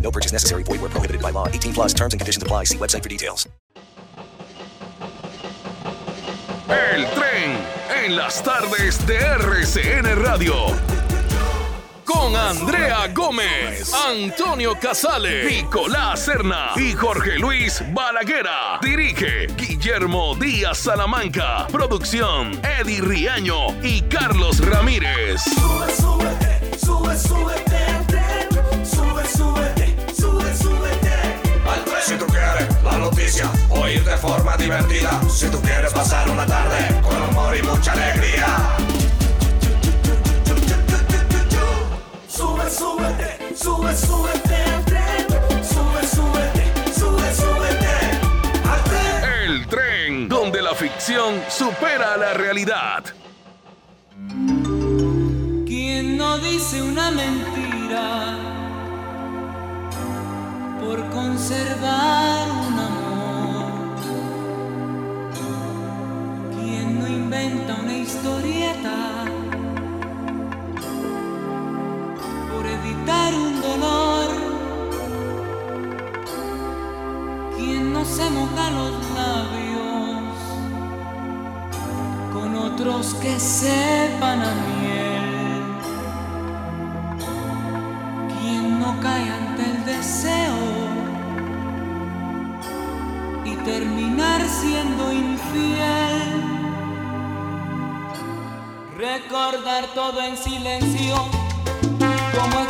No purchase necessary. Void where prohibited by law. 18 plus terms and conditions apply. See website for details. El tren en las tardes de RCN Radio. Con Andrea Gómez, Antonio Casale, Nicolás Serna y Jorge Luis Balaguera. Dirige Guillermo Díaz Salamanca. Producción Eddie Riaño y Carlos Ramírez. Sube, súbete, sube, súbete al tren. Sube, noticia, oír de forma divertida. Si tú quieres pasar una tarde con humor y mucha alegría. Sube, súbete, sube, súbete al tren. Sube, súbete, sube, súbete al tren. El tren, donde la ficción supera la realidad. ¿Quién no dice una mentira por conservar un amor? ¿Quién no inventa una historieta por evitar un dolor? ¿Quién no se moja los labios con otros que sepan a miel? No cae ante el deseo y terminar siendo infiel? Recordar todo en silencio, como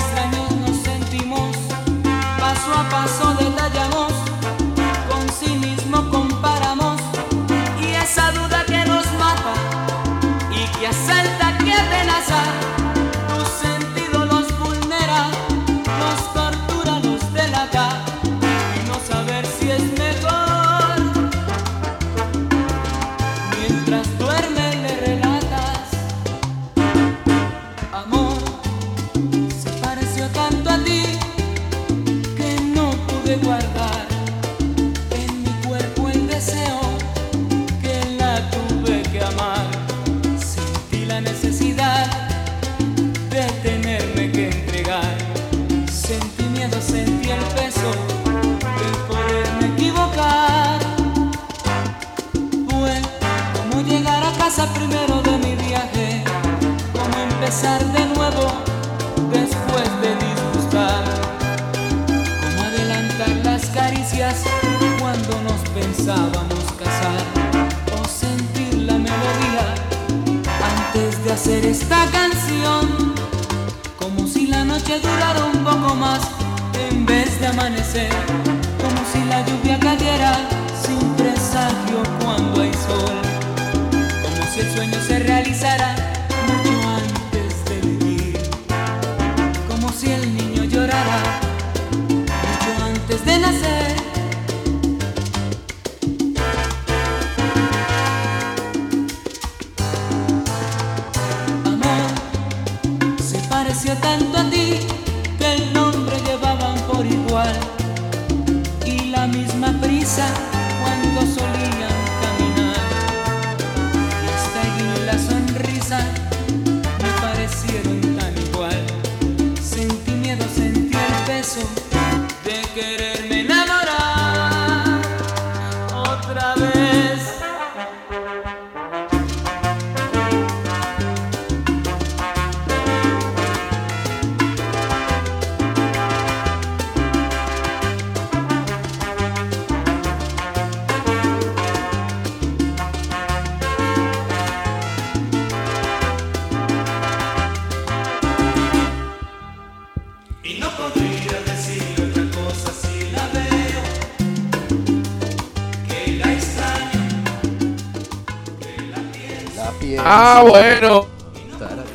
bueno.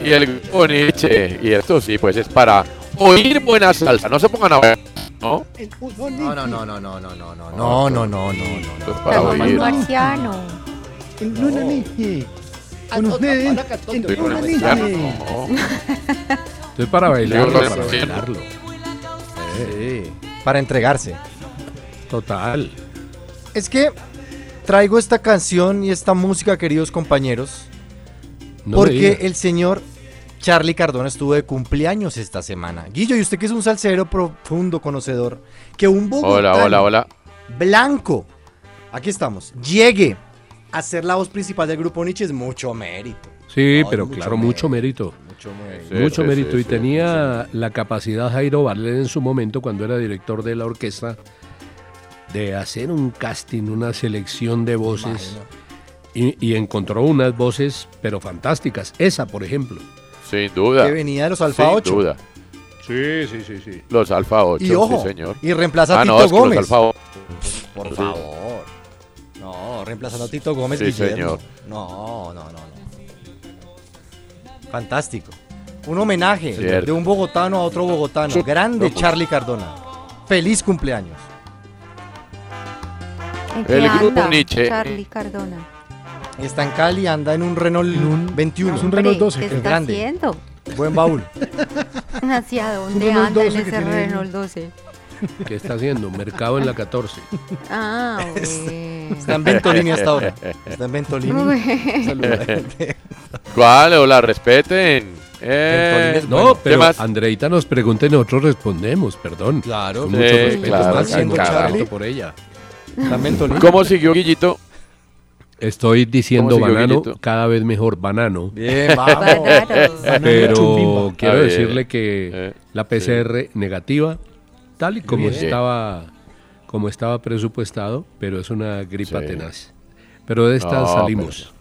Y el grupo Nietzsche. Y esto sí, pues es para oír buena salsa. No se pongan a ver, ¿no? No, no, no, no, no, no, no, no, no, no, no, no, no. Esto es para oír. marciano. En una niña. Con ustedes. El marciano, no. Esto es para bailarlo, para bailarlo. Sí. Para entregarse. Total. Es que traigo esta canción y esta música, queridos compañeros, No porque el señor Charlie Cardona estuvo de cumpleaños esta semana. Guillo, y usted que es un salsero profundo conocedor, que un bogotano Hola, hola, hola. blanco, aquí estamos, llegue a ser la voz principal del grupo Nietzsche es mucho mérito. Sí, No, pero mucho claro, mucho mérito. Mucho mérito. Sí, mucho sí, mérito. sí, y sí, tenía la capacidad Jairo Barlet en su momento, cuando era director de la orquesta, de hacer un casting, una selección de voces. Y, y encontró unas voces, pero fantásticas. Esa, por ejemplo. Sin duda. Que venía de los Alfa Sin 8. duda. Sí, sí, sí, sí. Los Alfa 8, Y ojo, sí, señor. y reemplaza a ah, no, Tito es que Gómez. Los Alfa 8. Por Sí. favor. No, reemplazando a Tito Gómez Sí, Guillermo. señor. No, no, no, no. Fantástico. Un homenaje Cierto. de un bogotano a otro bogotano. Grande No, pues. Charlie Cardona. Feliz cumpleaños. ¿En qué El grupo anda, Nietzsche. Charlie Cardona. Está en Cali, anda en un Renault 21. es un Renault 12, ¿Qué es está grande. haciendo? Buen baúl. ¿Hacia dónde Renault anda en 12 que ese tiene- Renault 12? ¿Qué está haciendo? Mercado en la 14. Ah, Está en Ventolini hasta ahora. Está en Ventolini. Bueno. Saluda a la gente. ¿Cuál? O la respeten. Eh, es No, bueno. ¿Qué pero más? Andreita nos pregunta y nosotros respondemos, perdón. Claro. Sí, mucho respeto. claro, Charlie. por ella. Está en Ventolini. ¿Cómo siguió Guillito? Estoy diciendo ¿Cómo siguió, banano, cada vez mejor banano. Bien, vamos. Pero quiero decirle que Eh, la PCR negativa, tal y como Bien. estaba como estaba presupuestado, pero es una gripa Sí. tenaz. Pero de estas No, salimos.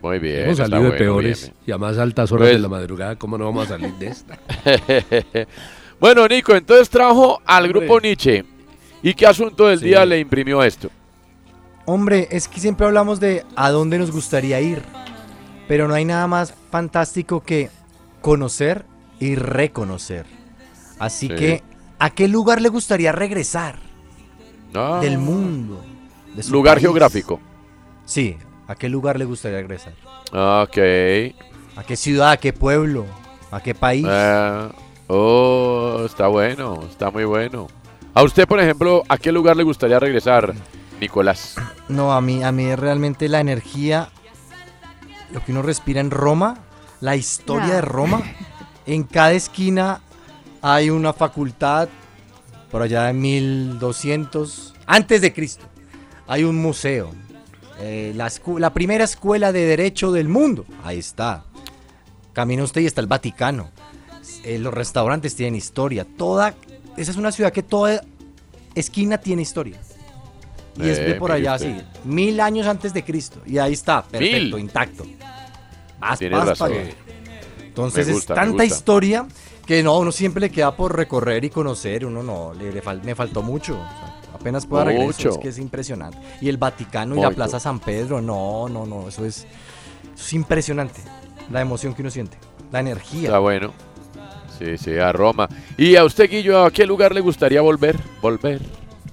Muy bien. Hemos salido de bueno, peores bien. y a más altas horas Pues- de la madrugada, ¿cómo no vamos a salir de esta? bueno, Nico, entonces trajo al grupo Nietzsche. ¿Y qué asunto del Sí. día le imprimió esto? Hombre, es que siempre hablamos de a dónde nos gustaría ir, pero no hay nada más fantástico que conocer y reconocer. Así Sí. que, ¿a qué lugar le gustaría regresar del mundo? de su Lugar país? geográfico. Sí, ¿a qué lugar le gustaría regresar? Ok. ¿A qué ciudad? ¿A qué pueblo? ¿A qué país? Ah, oh, está bueno, está muy bueno. A usted, por ejemplo, ¿a qué lugar le gustaría regresar, Nicolás? No, a mí, a mí realmente la energía, lo que uno respira en Roma, la historia No. de Roma, en cada esquina hay una facultad, por allá en 1200, antes de Cristo, hay un museo, eh, la, la primera escuela de derecho del mundo, ahí está. Camina usted y está el Vaticano. Eh, los restaurantes tienen historia, toda, esa es una ciudad que toda esquina tiene historia. Y es de Eh, por allá, usted. sí. Mil años antes de Cristo. Y ahí está, perfecto, Mil. intacto. Más, Tiene más razón. para allá. Entonces gusta, es tanta historia que no, uno siempre le queda por recorrer y conocer. Uno no, le, le fal- me faltó mucho. O sea, apenas pueda regresar, es que es impresionante. Y el Vaticano y la. Plaza San Pedro, no, no, no, eso es, eso es impresionante. La emoción que uno siente, la energía. Está bueno. Sí, sí, a Roma. ¿Y a usted, Guillo, a qué lugar le gustaría volver? Volver,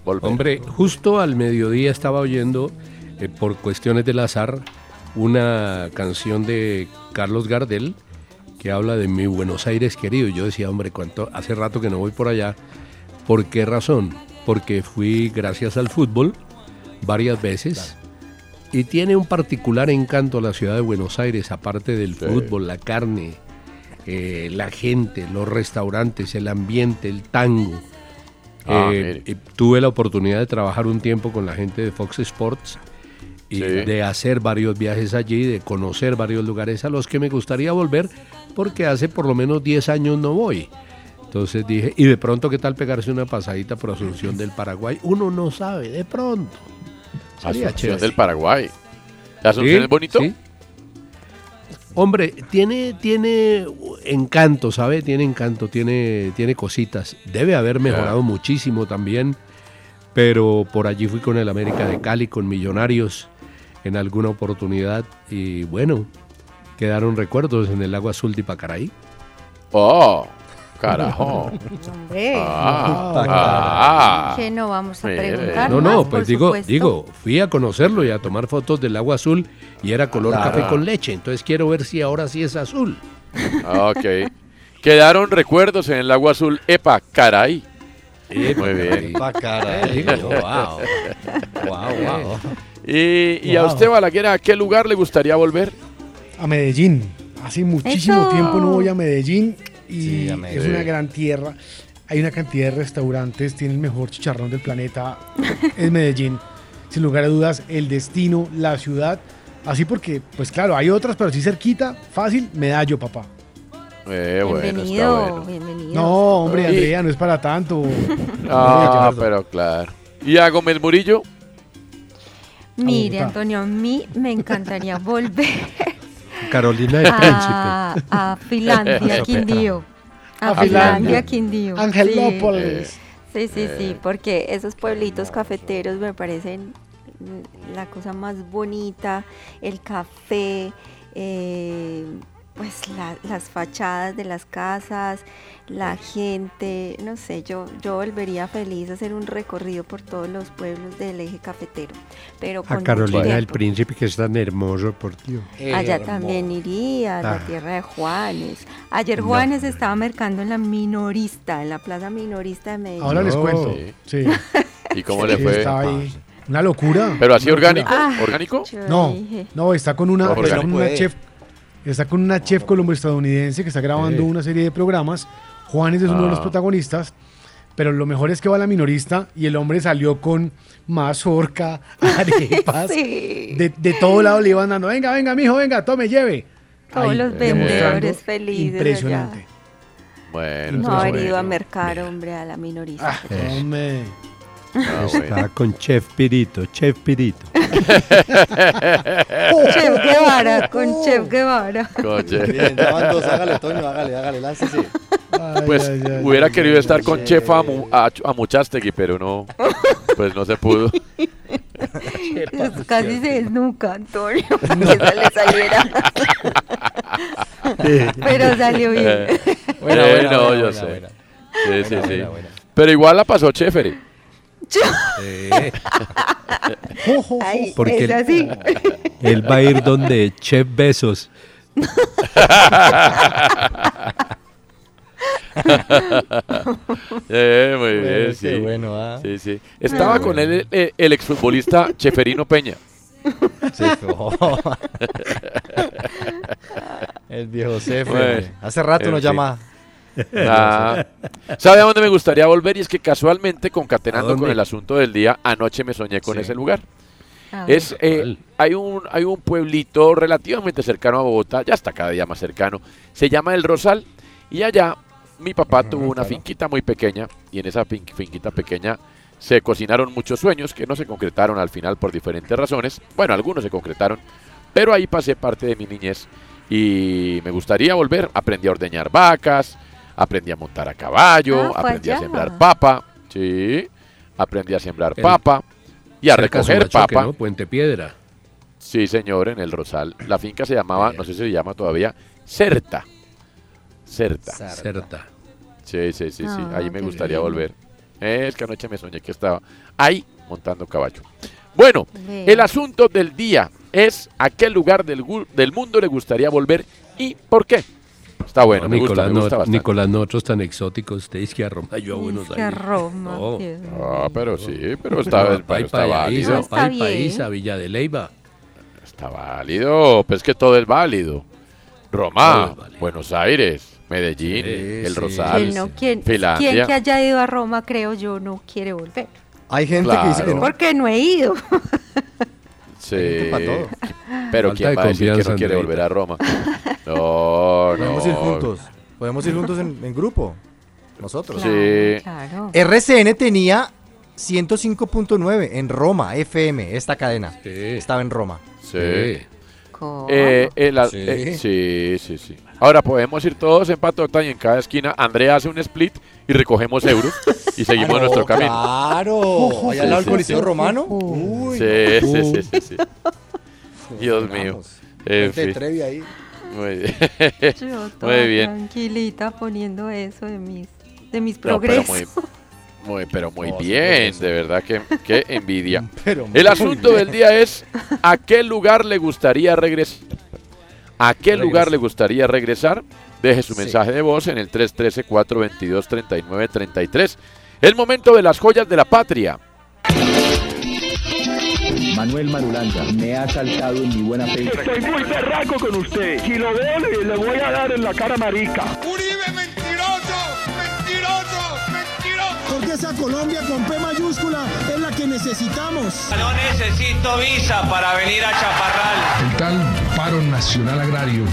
volver. Hombre, justo al mediodía estaba oyendo, eh, por cuestiones del azar, una canción de Carlos Gardel que habla de mi Buenos Aires querido. Yo decía, hombre, ¿cuánto? hace rato que no voy por allá. ¿Por qué razón? Porque fui gracias al fútbol varias veces. Y tiene un particular encanto la ciudad de Buenos Aires, aparte del Sí. fútbol, la carne, eh, la gente, los restaurantes, el ambiente, el tango. Ah, Eh, tuve la oportunidad de trabajar un tiempo con la gente de Fox Sports y Sí. de hacer varios viajes allí, de conocer varios lugares a los que me gustaría volver, porque hace por lo menos 10 años no voy. Entonces dije, y de pronto, ¿qué tal pegarse una pasadita por Asunción del Paraguay? Uno no sabe, de pronto. Sería Asunción chévere. del Paraguay. ¿La Asunción Sí, es bonito? sí. Hombre, tiene, tiene encanto, ¿sabe? Tiene encanto, tiene, tiene cositas. Debe haber mejorado muchísimo también, pero por allí fui con el América de Cali, con Millonarios, en alguna oportunidad y bueno, quedaron recuerdos en el agua azul de Pacaraí. Oh, carajo. Hombre. Ah, ah. Que no vamos a preguntar No, no, pues digo, supuesto. digo, fui a conocerlo y a tomar fotos del agua azul y era color Claro. café con leche, entonces quiero ver si ahora sí es azul. Ok. Quedaron recuerdos en el agua azul. Epa, caray. Muy bien. Epa, caray. Wow. Wow, wow. Y, y a usted, Balaguer, ¿a qué lugar le gustaría volver? A Medellín. Hace muchísimo Eso. tiempo no voy a Medellín y Sí, es una gran tierra. Hay una cantidad de restaurantes, tiene el mejor chicharrón del planeta. es Medellín. Sin lugar a dudas, el destino, la ciudad. Así porque, pues claro, hay otras, pero sí cerquita, fácil, medallo, papá. Eh, bueno, está bienvenido, bueno. bienvenido. No, hombre, Andrea, no es para tanto. Ah, pero claro. ¿Y a Gómez Murillo? Mire. Antonio, a mí me encantaría volver Carolina del a, a Finlandia, Quindío. A, A Finlandia. Quindío. Angelópolis. Sí, sí, sí, porque esos pueblitos cafeteros me parecen la cosa más bonita, el café, eh, pues la- las fachadas de las casas, la gente, no sé, yo, yo volvería feliz a hacer un recorrido por todos los pueblos del eje cafetero, pero A con mucho Carolina del. Príncipe, que es tan hermoso, por Dios. Allá también iría, a la Ah. tierra de Juanes. Ayer No. Juanes estaba mercando en la minorista, en la plaza minorista de Medellín. Ahora les cuento. Sí. ¿Y cómo le fue? Estaba ahí. Una locura. ¿Pero así orgánico? Ah, ¿Orgánico? No, no, está con una, No, está con una chef, está con una chef colombo-estadounidense que está grabando una serie de programas. Juanes es uno de los Ah. protagonistas, pero lo mejor es que va la minorista y el hombre salió con mazorca, arepas, Sí. de, de todo lado le iban dando, venga, venga, mijo, venga, tome, lleve. Todos Ahí, los vendedores felices Impresionante. Bueno, No haber ido a mercar, hombre, a la minorista. Ah, hombre. Ah, bueno. Está con Chef Pirito, Chef Pirito. Chef Guevara, con Chef Guevara. Bien, ya van dos, hágale, Toño, hágale, hágale, láncese. Ay, Pues ay, ay, hubiera ay, querido ay, estar ay. con Chef Amu- a, a Muchastegui, pero no, pues no se pudo. Casi se desnuca, Antonio, para que eso le saliera. Pero salió bien. Eh, eh, no, yo buena, sé. buena. Sí, sí, Buena, sí. buena, buena. Pero igual la pasó chévere. Ay, Porque es el- así. Él va a ir donde Chef Besos. Eh, muy bien, Bueno, sí. qué bueno, ah. Sí, sí. Estaba con él el, el exfutbolista Cheferino Peña. Sí, oh. El viejo Cefe. Bueno, Hace rato nos llama. Ah, ¿Sabe a dónde me gustaría volver? Y es que casualmente, concatenando con el asunto del día, anoche me soñé con Sí. ese lugar. Ah, Es, eh, hay, un, hay un pueblito relativamente cercano a Bogotá, ya está cada día más cercano, se llama El Rosal, y allá mi papá tuvo una claro. finquita muy pequeña, y en esa fin- finquita pequeña se cocinaron muchos sueños que no se concretaron al final por diferentes razones, bueno, algunos se concretaron, pero ahí pasé parte de mi niñez, y me gustaría volver, aprendí a ordeñar vacas, aprendí a montar a caballo, Ah, fue aprendí a sembrar papa, sí, aprendí a sembrar El- papa, y a recoger papa. ¿no? Puente Piedra. Sí, señor, en el Rosal. La finca se llamaba, no sé si se llama todavía, Certa. Certa. Certa. Sí, sí, sí, sí. Ah, Ahí me qué gustaría lindo. volver. Es que anoche me soñé que estaba ahí montando caballo. Bueno, el asunto del día es a qué lugar del, del mundo le gustaría volver y por qué. Está bueno, me gusta, Nicolás, me no- gusta bastante. Nicolás, nosotros tan exóticos, ustedes que a Roma, yo a Buenos Es que a Aires. Roma, No. Ah, pero sí, pero está, pero Pay, está país, válido. Está país, a Villa de Leyva. Está válido, pues que todo es válido. Roma, es válido. Buenos Aires, Medellín, Sí, El sí. Rosal, ¿Quién, no, quién, Finlandia. quién que haya ido a Roma, creo yo, no quiere volver? Hay gente que dice que Claro. no. Porque no he ido. Sí. Todo. Pero Falta quién de va a decir que confianza, no quiere Andreita. volver a Roma. No, no. Podemos ir juntos. Podemos ir juntos en, en grupo. Nosotros. Sí. Claro. RCN tenía 105.9 en Roma, FM, esta cadena. Sí. Estaba en Roma. Sí. Sí. ¿Cómo? Eh, el a- Sí. eh, sí, sí, sí. Ahora podemos ir todos en patota y en cada esquina Andrea hace un split y recogemos euros y seguimos Ah, nuestro camino. Claro. Allá al lado del Coliseo. Romano. Uy. Sí, sí, sí, sí, sí. Dios mío. En fin. Trevi ahí. Muy bien. Yo toda Muy bien. tranquilita poniendo eso de mis, de mis No, pero progresos. muy, muy, pero muy bien, de verdad que qué envidia. Pero El asunto bien. del día es ¿a qué lugar le gustaría regresar? ¿A qué lugar le gustaría regresar? Deje su Sí. mensaje de voz en el 313-422-3933. El momento de las joyas de la patria. Manuel Marulanda me ha saltado en mi buena fe. Estoy muy berraco con usted. Si lo veo, le, le voy a dar en la cara marica. ¡Uribe Porque esa Colombia con P mayúscula es la que necesitamos. No necesito visa para venir a Chaparral. El tal paro nacional agrario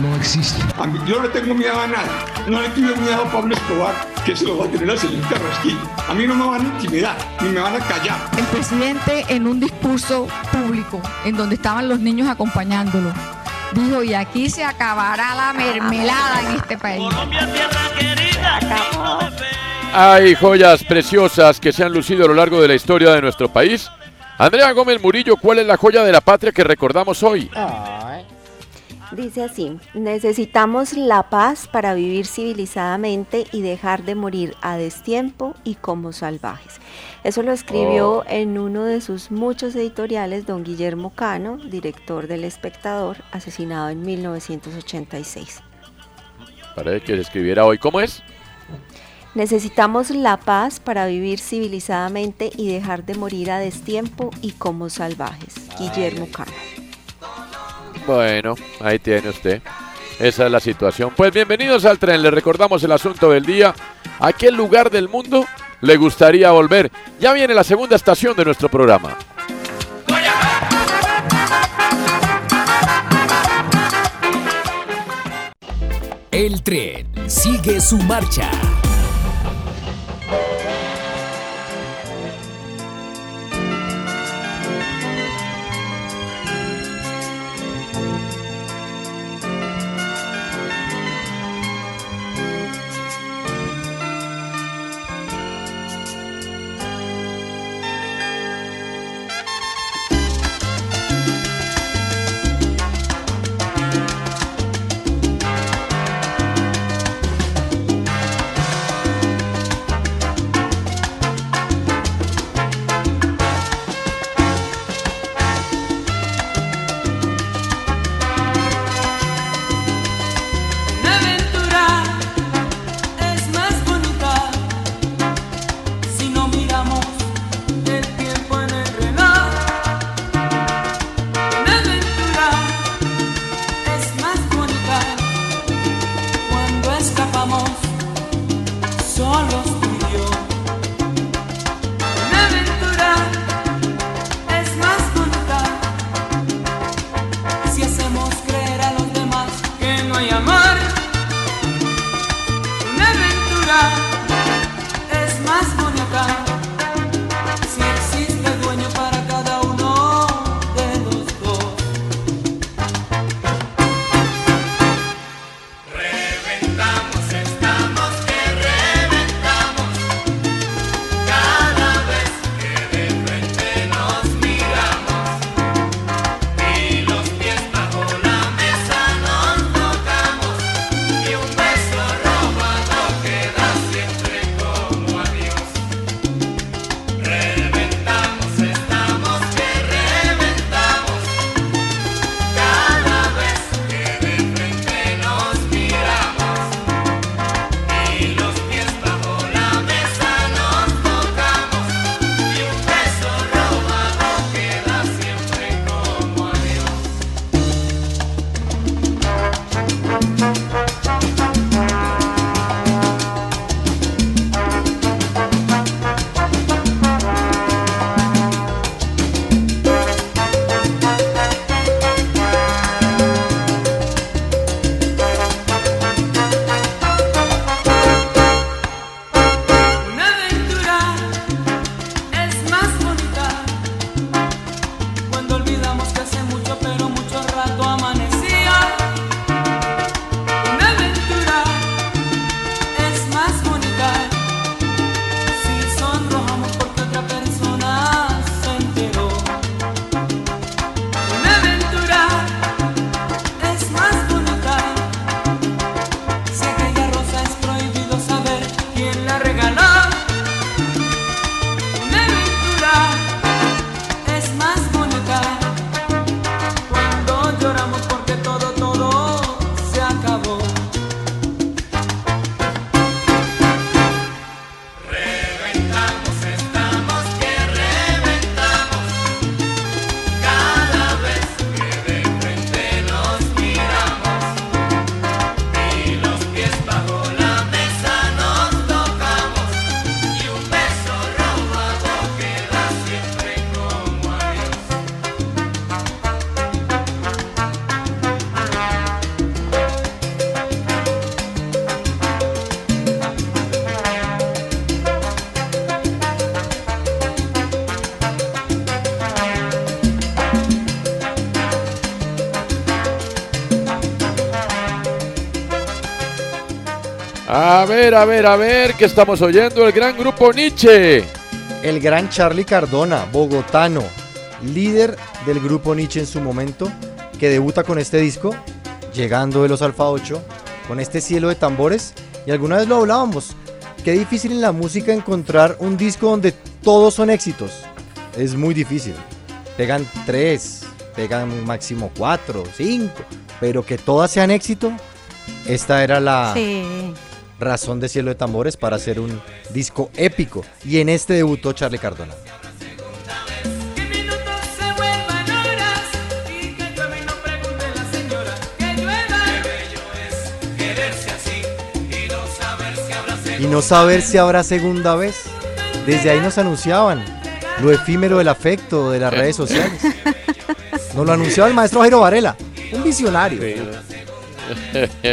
no existe. A mí- yo no le tengo miedo a nada. No le tuve miedo a Pablo Escobar, que se lo va a tener al señor Carrasquillo. A mí no me van a intimidar, ni me van a callar. El presidente en un discurso público en donde estaban los niños acompañándolo dijo y aquí se acabará la mermelada en este país. Hay joyas preciosas que se han lucido a lo largo de la historia de nuestro país. Andrea Gómez Murillo, ¿cuál es la joya de la patria que recordamos hoy? Dice así, necesitamos la paz para vivir civilizadamente y dejar de morir a destiempo y como salvajes. Eso lo escribió Oh. en uno de sus muchos editoriales don Guillermo Cano, director del Espectador, asesinado en 1986. Parece que escribiera hoy. ¿Cómo es? Necesitamos la paz para vivir civilizadamente y dejar de morir a destiempo y como salvajes. Guillermo Cano. Bueno, ahí tiene usted. Esa es la situación. Pues bienvenidos al tren. Le recordamos el asunto del día. ¿A qué lugar del mundo le gustaría volver? Ya viene la segunda estación de nuestro programa. El tren sigue su marcha. A ver, a ver, a ver, ¿qué estamos oyendo? El gran grupo Nietzsche. El gran Charlie Cardona, bogotano, líder del grupo Nietzsche en su momento, que debuta con este disco, llegando de los Alfa 8, con este cielo de tambores. Y alguna vez lo hablábamos, qué difícil en la música encontrar un disco donde todos son éxitos. Es muy difícil. Pegan tres, pegan máximo cuatro, cinco, pero que todas sean éxito, esta era la Sí. Razón de Cielo de Tambores para hacer un disco épico. Y en este debutó Charlie Cardona. Y no saber si habrá segunda vez. Desde ahí nos anunciaban lo efímero del afecto de las redes sociales. Nos lo anunció el maestro Jairo Varela, un visionario.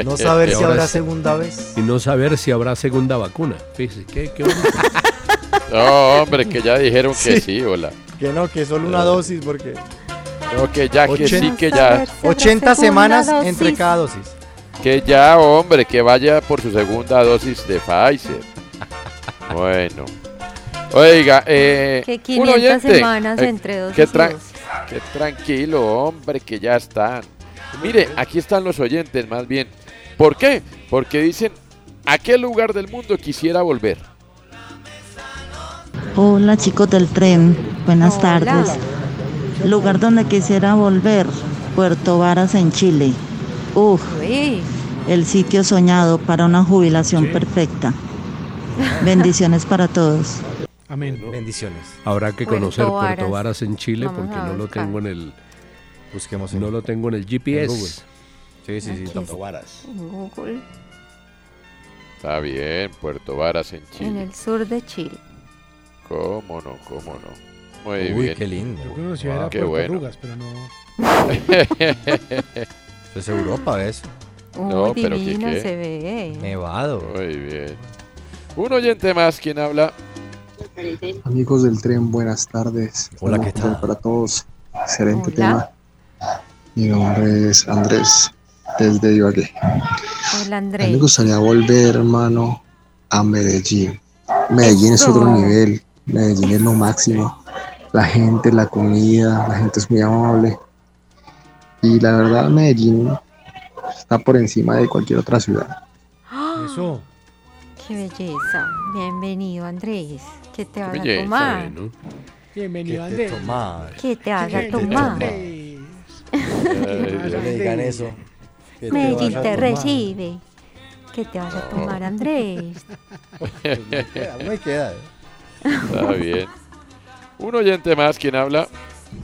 No saber Y si habrá segunda vez. Y no saber si habrá segunda vacuna. Fíjese, qué, qué bonito. No, hombre, que ya dijeron que Sí. sí, hola. Que no, que solo una dosis porque... No, que ya, que sí, que ya. 80 semanas entre cada dosis. Que ya, hombre, que vaya por su segunda dosis de Pfizer. Bueno. Oiga, eh, Que un 500 oyente, semanas eh, entre dosis que tra- dosis. que tranquilo, hombre, que ya están. Mire, aquí están los oyentes, más bien. ¿Por qué? Porque dicen, ¿a qué lugar del mundo quisiera volver? Hola chicos del tren, buenas Hola. tardes. Lugar donde quisiera volver, Puerto Varas en Chile. Uf, Uy, el sitio soñado para una jubilación perfecta. Bendiciones para todos. Amén. Bendiciones. Habrá que Puerto conocer Puerto Varas. Varas en Chile Vamos porque no lo tengo en el Busquemos no lo tengo en el en GPS. Google. Sí, sí, sí, Puerto. Varas. en Google, Está bien, Puerto Varas en en Chile. el sur de Chile. ¿Cómo no? ¿Cómo no? Muy Uy, bien. qué lindo. Yo conocía Wow. era Qué Puerto bueno. Pero no. Eso es Europa, eso. Uy, No, pero ¿qué divino qué? se ve. Nevado. Muy bien. Un oyente más, quien habla? Amigos del tren, buenas tardes. Hola, ¿qué tal? Para todos. Excelente Hola. tema. Mi nombre es Andrés, desde Ibagué. Hola A mí me Andrés. gustaría volver, hermano, a Medellín. Medellín es otro nivel. Medellín es lo máximo. La gente, la comida, la gente es muy amable. Y la verdad, Medellín está por encima de cualquier otra ciudad. Eso. Qué belleza. Bienvenido Andrés. ¿Qué te vas a tomar? Bienvenido, ¿Qué te Andrés. tomar? ¿Qué te vas a ¿Qué te tomar? No le digan eso. ¿Qué te Medellín te recibe. ¿Qué te vas a tomar Andrés? Me queda, me queda. Está bien. Un oyente más, quien habla?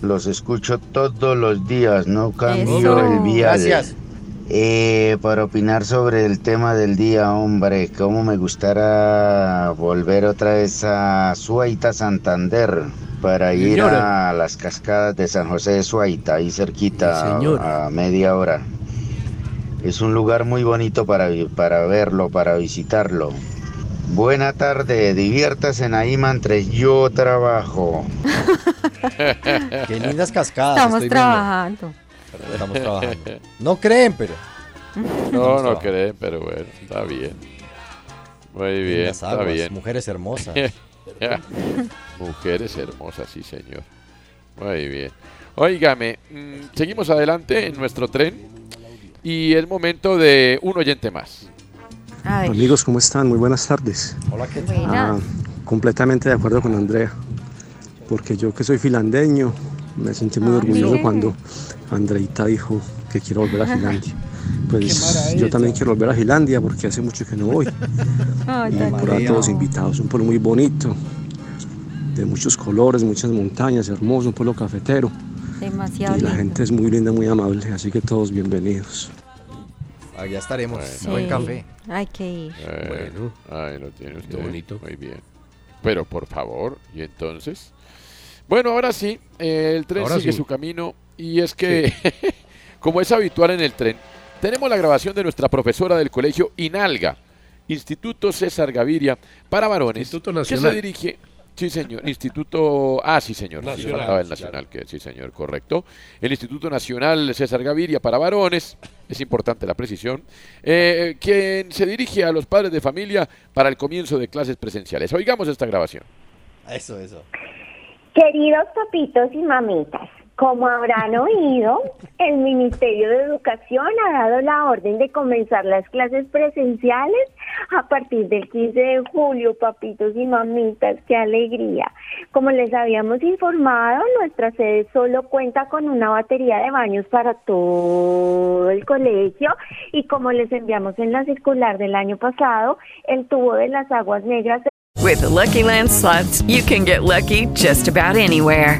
Los escucho todos los días, no cambio Eso. el vial. Gracias. Eh, para opinar sobre el tema del día, hombre, cómo me gustara volver otra vez a Suaita, Santander, para ir Señora. a las cascadas de San José de Suaita, ahí cerquita, a media hora. Es un lugar muy bonito para, verlo, para visitarlo. Buena tarde, diviértase ahí mientras yo trabajo. Qué lindas cascadas. Estamos estoy viendo. trabajando. Estamos trabajando. No creen, pero. No, no creen, pero bueno, está bien. Muy bien, está aguas, bien. Mujeres hermosas. Mujeres hermosas, sí, señor. Muy bien. Óigame, mm, seguimos adelante en nuestro tren y es momento de un oyente más. Amigos, ¿cómo están? Muy buenas tardes. Hola, ¿qué tal? Ah, completamente de acuerdo con Andrea, porque yo que soy filandeño, me sentí muy Ah, orgulloso mire. cuando Andreita dijo que quiero volver a Finlandia. Pues yo también quiero volver a Finlandia porque hace mucho que no voy. Ay, Y por ahí todos invitados, un pueblo muy bonito, de muchos colores, muchas montañas, hermoso, un pueblo cafetero. Demasiado Y la lindo. gente es muy linda, muy amable, así que todos bienvenidos. Allá estaremos. Sí, Buen café. Hay que ir. Eh, Bueno. Ahí lo tiene usted. bonito. Muy bien. Pero por favor, ¿y entonces? Bueno, ahora sí, eh, el tren Ahora sigue sí. su camino y es que, como es habitual en el tren, tenemos la grabación de nuestra profesora del colegio INALGA, Instituto César Gaviria, para varones, Instituto que se Nacional. dirige, Sí, señor. Instituto. Ah, sí, señor. Sí, Nacional, faltaba el nacional, que sí, señor, correcto. El Instituto Nacional César Gaviria para varones. Es importante la precisión. Eh, quien se dirige a los padres de familia para el comienzo de clases presenciales. Oigamos esta grabación. Eso, eso. Queridos papitos y mamitas, como habrán oído, el Ministerio de Educación ha dado la orden de comenzar las clases presenciales a partir del 15 de julio, papitos y mamitas, qué alegría. Como les habíamos informado, nuestra sede solo cuenta con una batería de baños para todo el colegio y como les enviamos en la circular del año pasado, el tubo de las aguas negras With the Lucky Land slots, you can get lucky just about anywhere.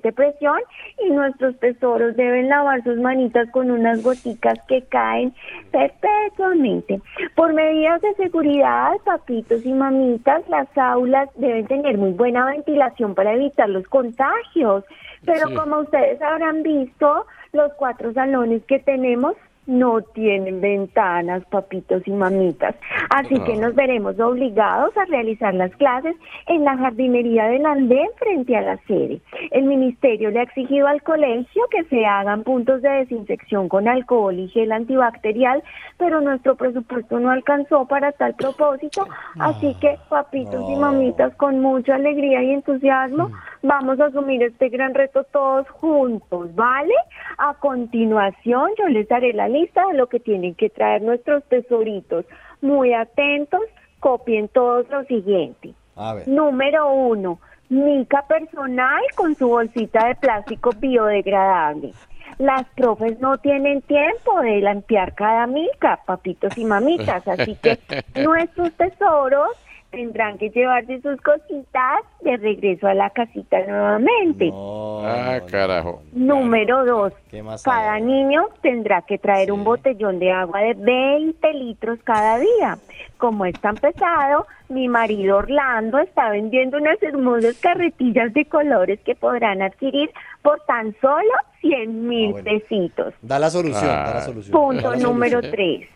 presión y nuestros tesoros deben lavar sus manitas con unas goticas que caen perpetuamente. Por medidas de seguridad, papitos y mamitas, las aulas deben tener muy buena ventilación para evitar los contagios. Pero Sí. como ustedes habrán visto, los cuatro salones que tenemos no tienen ventanas, papitos y mamitas. Así que Ah. nos veremos obligados a realizar las clases en la jardinería del andén frente a la sede. El ministerio le ha exigido al colegio que se hagan puntos de desinfección con alcohol y gel antibacterial, pero nuestro presupuesto no alcanzó para tal propósito. Así que, papitos y mamitas, con mucha alegría y entusiasmo, vamos a asumir este gran reto todos juntos, ¿vale? A continuación, yo les daré la lista de lo que tienen que traer nuestros tesoritos. Muy atentos, copien todos lo siguiente. A ver. Número uno, mica personal con su bolsita de plástico biodegradable. Las profes no tienen tiempo de limpiar cada mica, papitos y mamitas, así que nuestros tesoros tendrán que llevarse sus cositas de regreso a la casita nuevamente. ah, carajo. Número dos, ¿Qué más cada niño tendrá que traer un botellón de agua de 20 litros cada día. Como es tan pesado, mi marido Orlando está vendiendo unas hermosas carretillas de colores que podrán adquirir por tan solo 100 mil pesitos. Da la solución, da la Ah. solución. Punto Da la número solución. tres.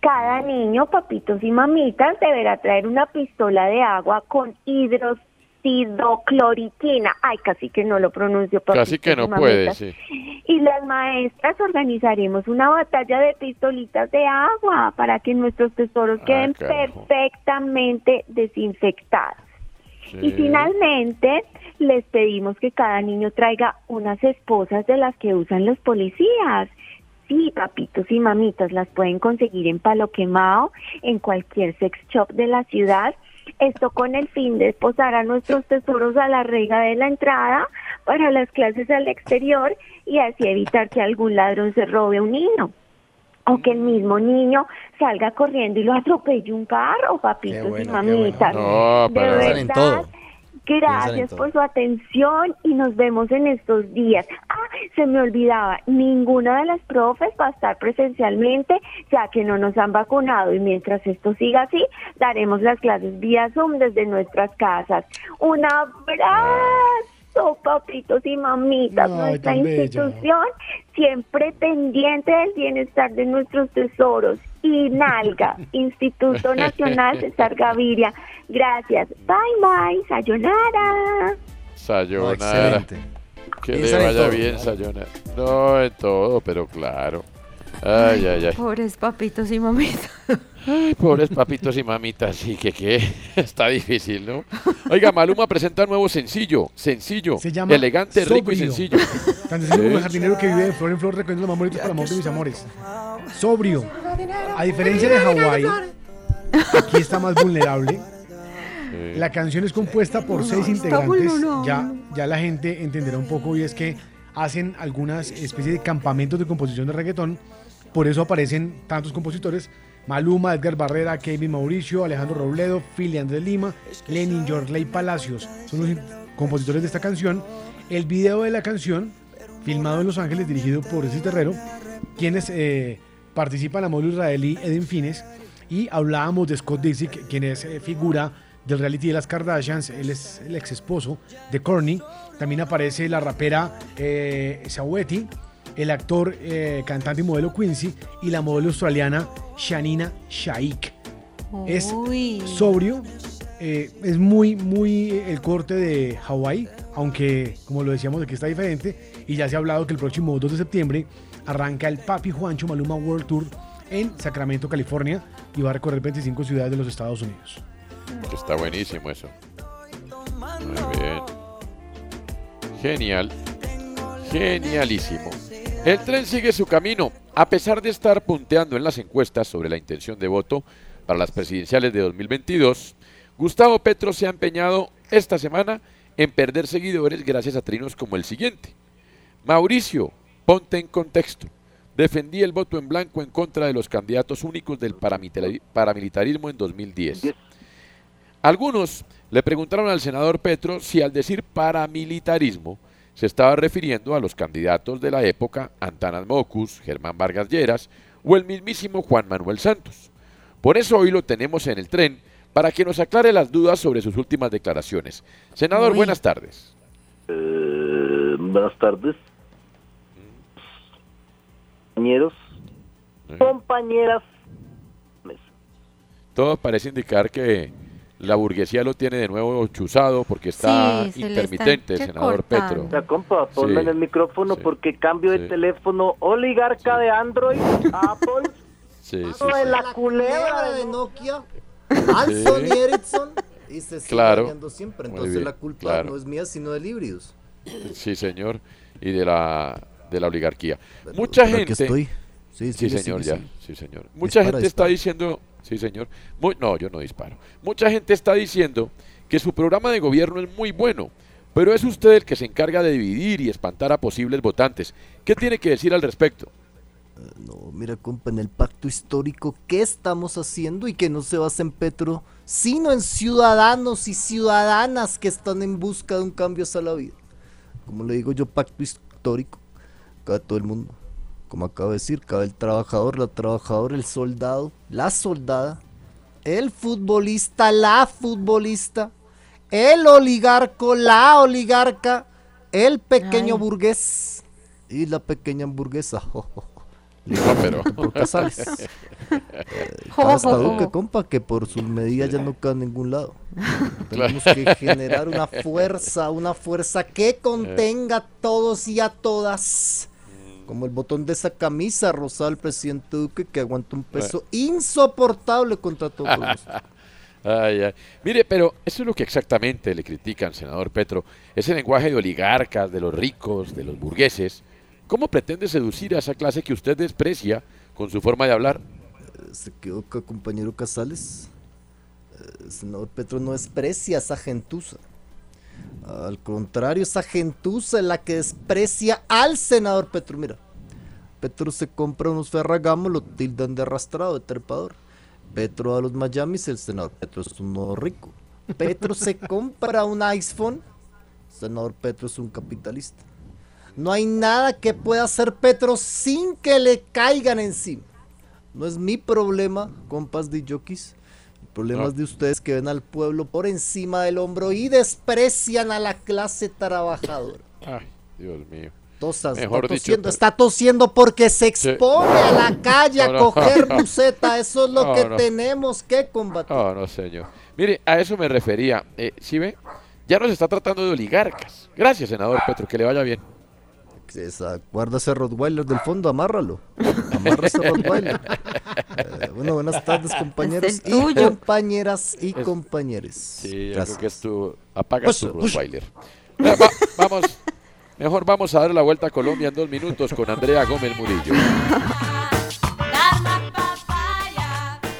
Cada niño, papitos y mamitas, deberá traer una pistola de agua con hidroxidocloriquina. Ay, casi que no lo pronuncio. Casi que no puede, sí. Y las maestras organizaremos una batalla de pistolitas de agua para que nuestros tesoros queden Ah, carajo. perfectamente desinfectados. Y finalmente, les pedimos que cada niño traiga unas esposas de las que usan los policías. Sí, papitos y mamitas, las pueden conseguir en Palo Quemado, en cualquier sex shop de la ciudad. Esto con el fin de posar a nuestros tesoros a la rega de la entrada para las clases al exterior y así evitar que algún ladrón se robe un niño. O que el mismo niño salga corriendo y lo atropelle un carro, papitos y bueno, mamitas. No, de pero- verdad, Gracias por su atención y nos vemos en estos días. Ah, se me olvidaba, ninguna de las profes va a estar presencialmente ya que no nos han vacunado y mientras esto siga así, daremos las clases vía Zoom desde nuestras casas. Un abrazo, papitos y mamitas. Ay, Nuestra institución siempre pendiente del bienestar de nuestros tesoros. INALGA, Instituto Nacional César Gaviria. Gracias. Bye, bye. Sayonara. Sayonara. excelente. que le vaya todo, bien, ¿no? Sayonara. No, en todo, pero claro. Ay, ay, ay. Pobres papitos y mamitas. Ay, pobres papitos y mamitas, sí, que qué, está difícil, ¿no? Oiga, Maluma presenta nuevo sencillo, sencillo, Se llama elegante, rico y Sobrio. sencillo. Tan sencillo como el jardinero que vive de flor en flor recogiendo los más bonitos para amor de mis amores. Sobrio. A diferencia de Hawái, aquí está más vulnerable. La canción es compuesta por seis integrantes. Ya, ya la gente entenderá un poco y es que hacen algunas especies de campamentos de composición de reggaetón. Por eso aparecen tantos compositores. Maluma, Edgar Barrera, Kevin Mauricio, Alejandro Robledo, Philly Andrés Lima, Lenin, Yorley Palacios. Son los compositores de esta canción. El video de la canción, filmado en Los Ángeles, dirigido por ese terrero, quienes eh, participan la modelo israelí Eden Fines. Y hablábamos de Scott Disick, quien es eh, figura del reality de las Kardashians. Él es el ex esposo de Kourtney. También aparece la rapera eh, el actor, eh, cantante y modelo Quincy y la modelo australiana Shanina Shaikh. Es sobrio, eh, es muy, muy el corte de Hawái, aunque como lo decíamos aquí está diferente y ya se ha hablado que el próximo 2 de septiembre arranca el Papi Juancho Maluma World Tour en Sacramento, California y va a recorrer 25 ciudades de los Estados Unidos. Está buenísimo eso. Muy bien. Genial. Genialísimo. El tren sigue su camino. A pesar de estar punteando en las encuestas sobre la intención de voto para las presidenciales de 2022, Gustavo Petro se ha empeñado esta semana en perder seguidores gracias a trinos como el siguiente. Mauricio, ponte en contexto. Defendí el voto en blanco en contra de los candidatos únicos del paramilitari- paramilitarismo en 2010. Algunos le preguntaron al senador Petro si al decir paramilitarismo se estaba refiriendo a los candidatos de la época Antanas Mocus, Germán Vargas Lleras o el mismísimo Juan Manuel Santos. Por eso hoy lo tenemos en el tren para que nos aclare las dudas sobre sus últimas declaraciones. Senador, Uy. buenas tardes. Eh, buenas tardes. Compañeros, compañeras. Todo parece indicar que la burguesía lo tiene de nuevo chuzado porque está Sí, se intermitente, está senador Petro. Ya, compa, ponme Sí. en el micrófono porque cambio de teléfono oligarca de Android a Apple. Sí, sí, de sí. la culebra de Nokia, al Sony Ericsson y se sigue Claro. siempre. Entonces bien, la culpa claro. no es mía, sino del híbridos. Sí, señor. Y de la, de la oligarquía. Mucha pero gente. estoy. Sí, Sí, señor, sigue, ya. Sí, señor. Mucha Dispara, gente está dispara. diciendo. Sí, señor. No, yo no disparo. Mucha gente está diciendo que su programa de gobierno es muy bueno, pero es usted el que se encarga de dividir y espantar a posibles votantes. ¿Qué tiene que decir al respecto? No, mira, compa, en el pacto histórico, ¿qué estamos haciendo? Y que no se basa en Petro, sino en ciudadanos y ciudadanas que están en busca de un cambio hacia la vida. Como le digo yo, pacto histórico, cabe todo el mundo. Como acabo de decir, cabe el trabajador, la trabajadora, el soldado, la soldada, el futbolista, la futbolista, el oligarco, la oligarca, el pequeño burgués y la pequeña hamburguesa. No, pero- Por Casales. Eh, Hasta Duque, compa, que por sus medidas ya no queda en ningún lado. Tenemos que generar una fuerza, una fuerza que contenga a todos y a todas. Como el botón de esa camisa rosada del presidente Duque que aguanta un peso insoportable contra todos. Ay, ay. Mire, pero eso es lo que exactamente le critican, senador Petro. Ese lenguaje de oligarcas, de los ricos, de los burgueses. ¿Cómo pretende seducir a esa clase que usted desprecia con su forma de hablar? Se equivoca, compañero Casales. Eh, senador Petro no desprecia a esa gentuza. Al contrario, esa gentuza es la que desprecia al senador Petro. Mira, Petro se compra unos Ferragamo, lo tildan de arrastrado, de trepador. Petro a los Miamis, el senador Petro es un nuevo rico. Petro se compra un iPhone, senador Petro es un capitalista. No hay nada que pueda hacer Petro sin que le caigan encima. No es mi problema, compas de jockeys. El problema No. es de ustedes que ven al pueblo por encima del hombro y desprecian a la clase trabajadora. Ay, Dios mío. Tosas, Mejor está tosiendo, está tosiendo porque se expone a la calle a No, no. coger buceta. Eso es lo No, que no. tenemos que combatir. Oh, no, señor. Mire, a eso me refería. Eh, ¿Sí ve? Ya nos está tratando de oligarcas. Gracias, senador Petro, que le vaya bien. esa, guarda ese Rottweiler del fondo, amárralo. Amarra ese Rottweiler. Eh, bueno, buenas tardes, compañeros y tuyo. compañeras y Es- compañeros. Sí, yo creo que es tu... Apaga Uso, tu uso. Rottweiler. Va- va- vamos, mejor vamos a dar la vuelta a Colombia en dos minutos con Andrea Gómez Murillo.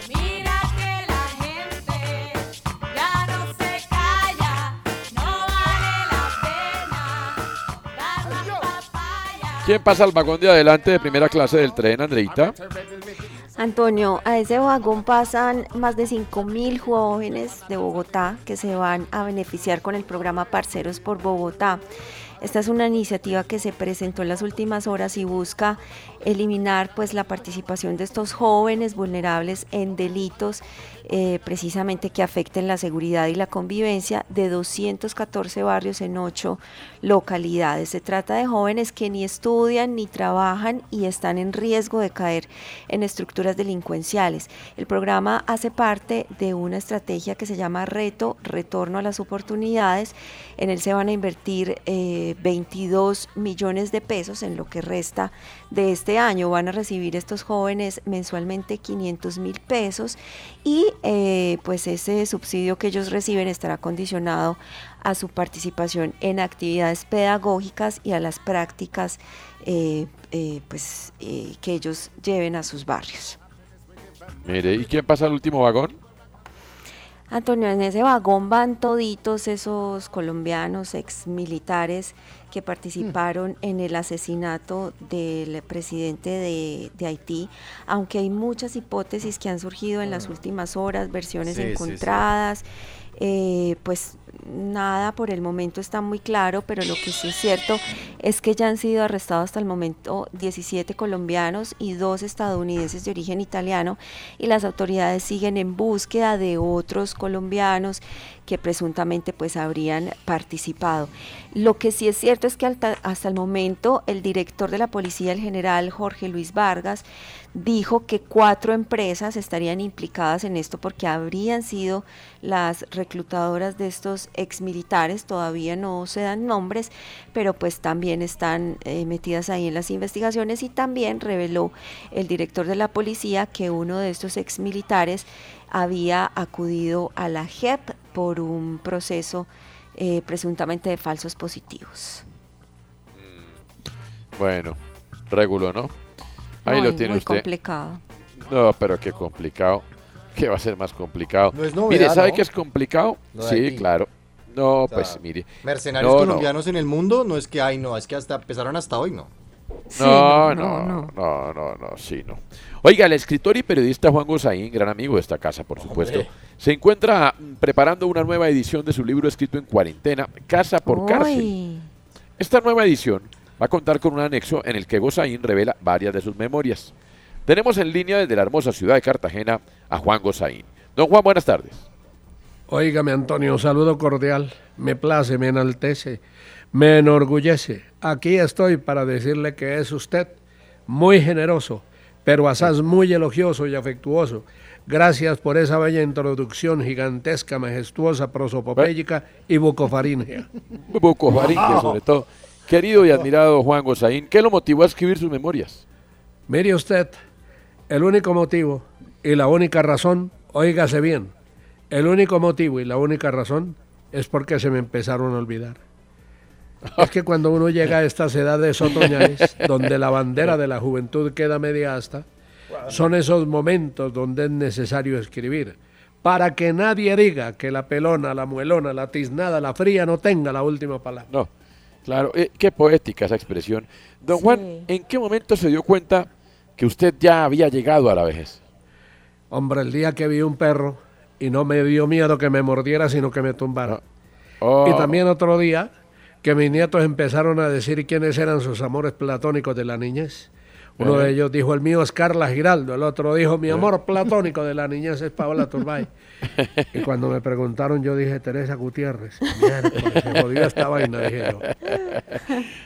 Mira que la gente ya no se calla, no vale la pena. ¿Quién pasa al vagón de adelante de primera clase del tren, Andreita? Antonio, a ese vagón pasan más de 5.000 jóvenes de Bogotá que se van a beneficiar con el programa Parceros por Bogotá. Esta es una iniciativa que se presentó en las últimas horas y busca eliminar pues la participación de estos jóvenes vulnerables en delitos eh, precisamente que afecten la seguridad y la convivencia de 214 barrios en 8 localidades. Se trata de jóvenes que ni estudian ni trabajan y están en riesgo de caer en estructuras delincuenciales. El programa hace parte de una estrategia que se llama Reto, Retorno a las Oportunidades. En él se van a invertir eh, 22 millones de pesos en lo que resta de este año. Van a recibir estos jóvenes mensualmente 500 mil pesos y eh, pues ese subsidio que ellos reciben estará condicionado a su participación en actividades pedagógicas y a las prácticas eh, eh, pues, que ellos lleven a sus barrios. Mire, ¿y quién pasa al último vagón? Antonio, en ese vagón van toditos esos colombianos ex militares que participaron en el asesinato del presidente de, de Haití, aunque hay muchas hipótesis que han surgido en las últimas horas, versiones Sí, sí, sí. encontradas, eh, pues nada por el momento está muy claro, pero lo que sí es cierto es que ya han sido arrestados hasta el momento 17 colombianos y dos estadounidenses de origen italiano y las autoridades siguen en búsqueda de otros colombianos que presuntamente pues habrían participado. Lo que sí es cierto es que hasta el momento el director de la policía, el general Jorge Luis Vargas, dijo que cuatro empresas estarían implicadas en esto porque habrían sido las reclutadoras de estos exmilitares, todavía no se dan nombres, pero pues también están eh, metidas ahí en las investigaciones y también reveló el director de la policía que uno de estos exmilitares había acudido a la JEP por un proceso eh, presuntamente de falsos positivos. Bueno, regulo, ¿no? Ahí Muy, lo tiene muy usted. complicado. No, pero qué complicado. ¿Qué va a ser más complicado? No es novedad, mire, ¿sabe ¿no? qué es complicado? Sí, claro. No, O sea, pues mire. Mercenarios No, no. colombianos en el mundo, no es que hay, no, es que hasta empezaron hasta hoy, no. No, no, no, no, no, no, sí, no. Oiga, el escritor y periodista Juan Gozaín, gran amigo de esta casa, por supuesto, Hombre. se encuentra mm, preparando una nueva edición de su libro escrito en cuarentena, Casa por Cárcel. Uy. Esta nueva edición va a contar con un anexo en el que Gozaín revela varias de sus memorias. Tenemos en línea desde la hermosa ciudad de Cartagena a Juan Gozaín. Don Juan, buenas tardes. Óigame, Antonio, un saludo cordial. Me place, me enaltece, me enorgullece. Aquí estoy para decirle que es usted muy generoso, pero asaz muy elogioso y afectuoso. Gracias por esa bella introducción gigantesca, majestuosa, prosopopéyica y bucofaringea. Buco Faringe, sobre todo. Querido y admirado Juan Gozaín, ¿qué lo motivó a escribir sus memorias? Mire usted, el único motivo y la única razón, óigase bien, el único motivo y la única razón es porque se me empezaron a olvidar. Es que cuando uno llega a estas edades otoñales, donde la bandera de la juventud queda media asta, son esos momentos donde es necesario escribir, para que nadie diga que la pelona, la muelona, la tiznada, la fría no tenga la última palabra. No, claro, eh, qué poética esa expresión. Don Juan, ¿en qué momento se dio cuenta que usted ya había llegado a la vejez? Hombre, el día que vi un perro y no me dio miedo que me mordiera, sino que me tumbara. Oh. Y también otro día que mis nietos empezaron a decir quiénes eran sus amores platónicos de la niñez. Uno de ellos dijo, el mío es Carla Giraldo, el otro dijo, mi amor platónico de la niñez es Paola Turbay. y cuando me preguntaron, yo dije, Teresa Gutiérrez. Miércoles, se jodió esta vaina, dije yo.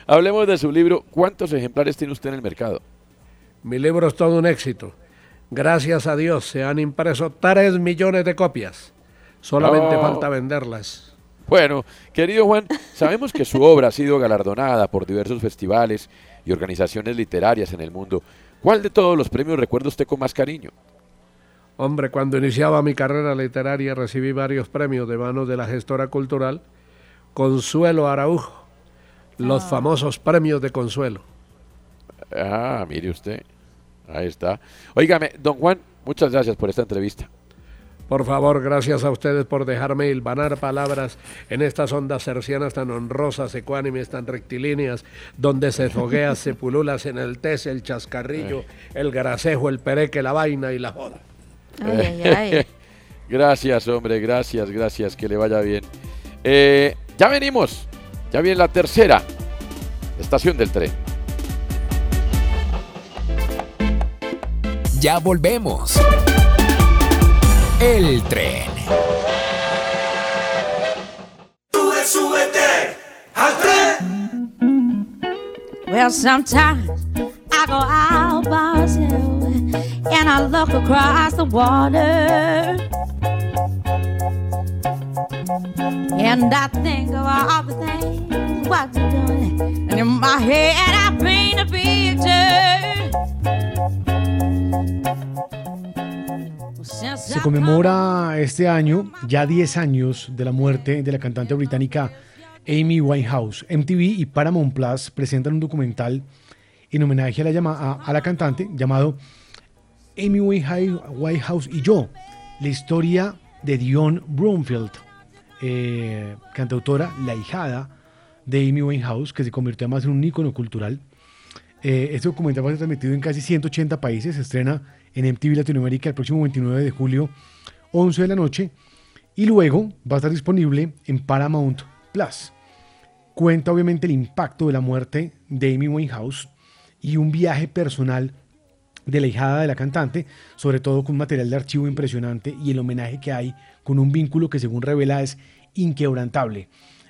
Hablemos de su libro. ¿Cuántos ejemplares tiene usted en el mercado? Mi libro es todo un éxito. Gracias a Dios se han impreso 3 millones de copias. Solamente Oh. falta venderlas. Bueno, querido Juan, sabemos que su obra ha sido galardonada por diversos festivales y organizaciones literarias en el mundo. ¿Cuál de todos los premios recuerda usted con más cariño? Hombre, cuando iniciaba mi carrera literaria recibí varios premios de manos de la gestora cultural Consuelo Araujo, los famosos premios de Consuelo. Ah, mire usted. Ahí está. Óigame, don Juan, muchas gracias por esta entrevista. Por favor, gracias a ustedes por dejarme hilvanar palabras en estas ondas cercianas tan honrosas, ecuánimes, tan rectilíneas, donde se foguea, se pululas en el tes, el chascarrillo, el gracejo, el pereque, la vaina y la joda. gracias, hombre, gracias, gracias, que le vaya bien. Eh, ya venimos, ya viene la tercera estación del tren. Ya volvemos. El tren. Sube, súbete al tren. Well, sometimes I go out by myself and I look across the water. And I think of all the things what you're doing. And in my head, I paint a picture. Se conmemora este año ya 10 años de la muerte de la cantante británica Amy Winehouse. MTV y Paramount Plus presentan un documental en homenaje a la, cantante llamado Amy Winehouse Winehouse y yo, la historia de Dion Broomfield, eh, cantautora, la hijada de Amy Winehouse, que se convirtió además en un ícono cultural. Eh, este documental va a ser transmitido en casi 180 países, se estrena en MTV Latinoamérica el próximo 29 de julio, 11 de la noche, y luego va a estar disponible en Paramount Plus. Cuenta obviamente el impacto de la muerte de Amy Winehouse y un viaje personal de la hijada de la cantante, sobre todo con material de archivo impresionante y el homenaje que hay con un vínculo que según revela es inquebrantable.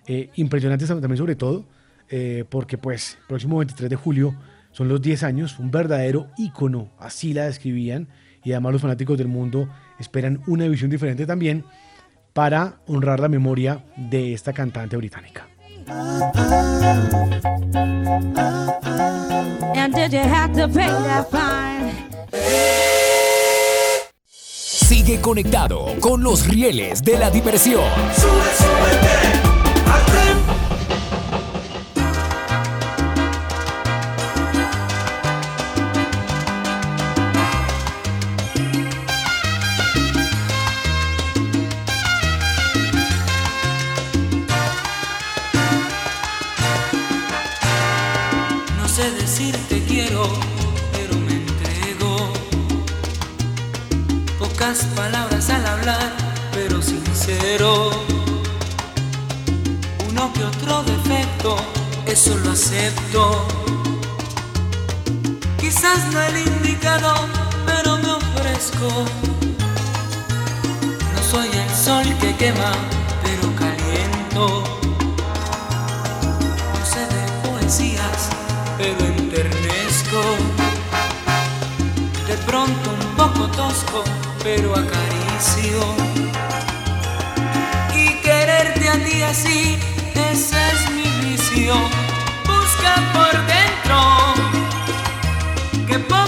Eh, impresionante también sobre todo eh, porque pues próximo 23 de julio son los 10 años, un verdadero ícono, así la describían y además los fanáticos del mundo esperan una visión diferente también para honrar la memoria de esta cantante británica. Sigue conectado con los rieles de la diversión. Sube, súbete pero sincero. Uno que otro defecto, eso lo acepto. Quizás no el indicado, pero me ofrezco. No soy el sol que quema, pero caliento. No sé de poesías, pero enternezco. De pronto un poco tosco, pero acaricio. Y quererte a ti así, ese es mi vicio. Busca por dentro, que pongo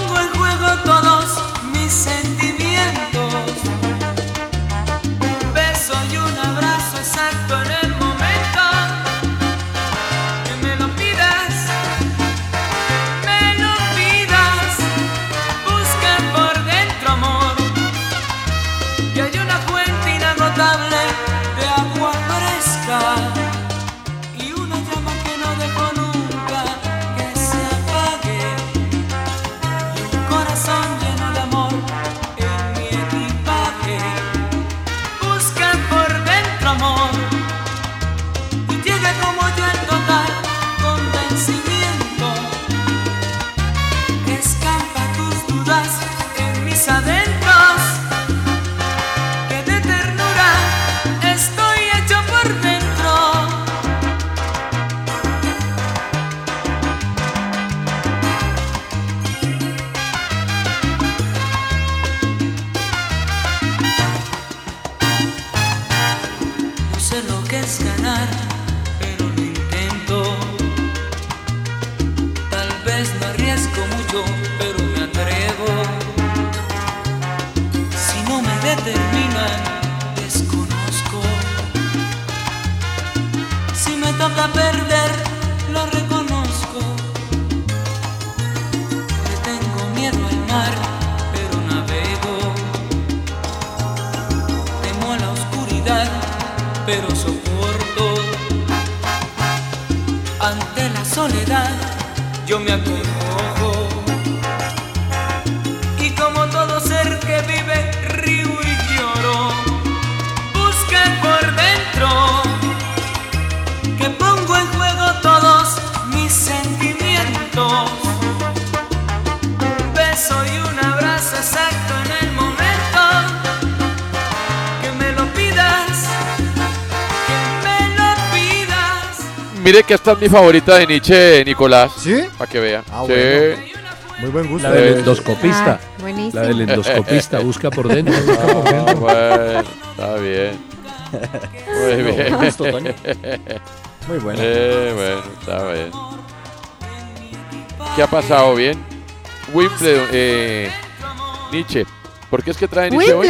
Mire que esta es mi favorita de Nietzsche, Nicolás. ¿Sí? Para que vea. Ah, sí. bueno. Muy buen gusto. La del endoscopista. Ah, buenísimo. La del endoscopista, busca por dentro. Ah, bueno, está bien. Muy bien. buen gusto, Toño. Muy bueno. Eh, bueno, está bien. ¿Qué ha pasado? ¿Bien? Wimbledon, eh, Nietzsche. ¿Por qué es que trae Nietzsche hoy?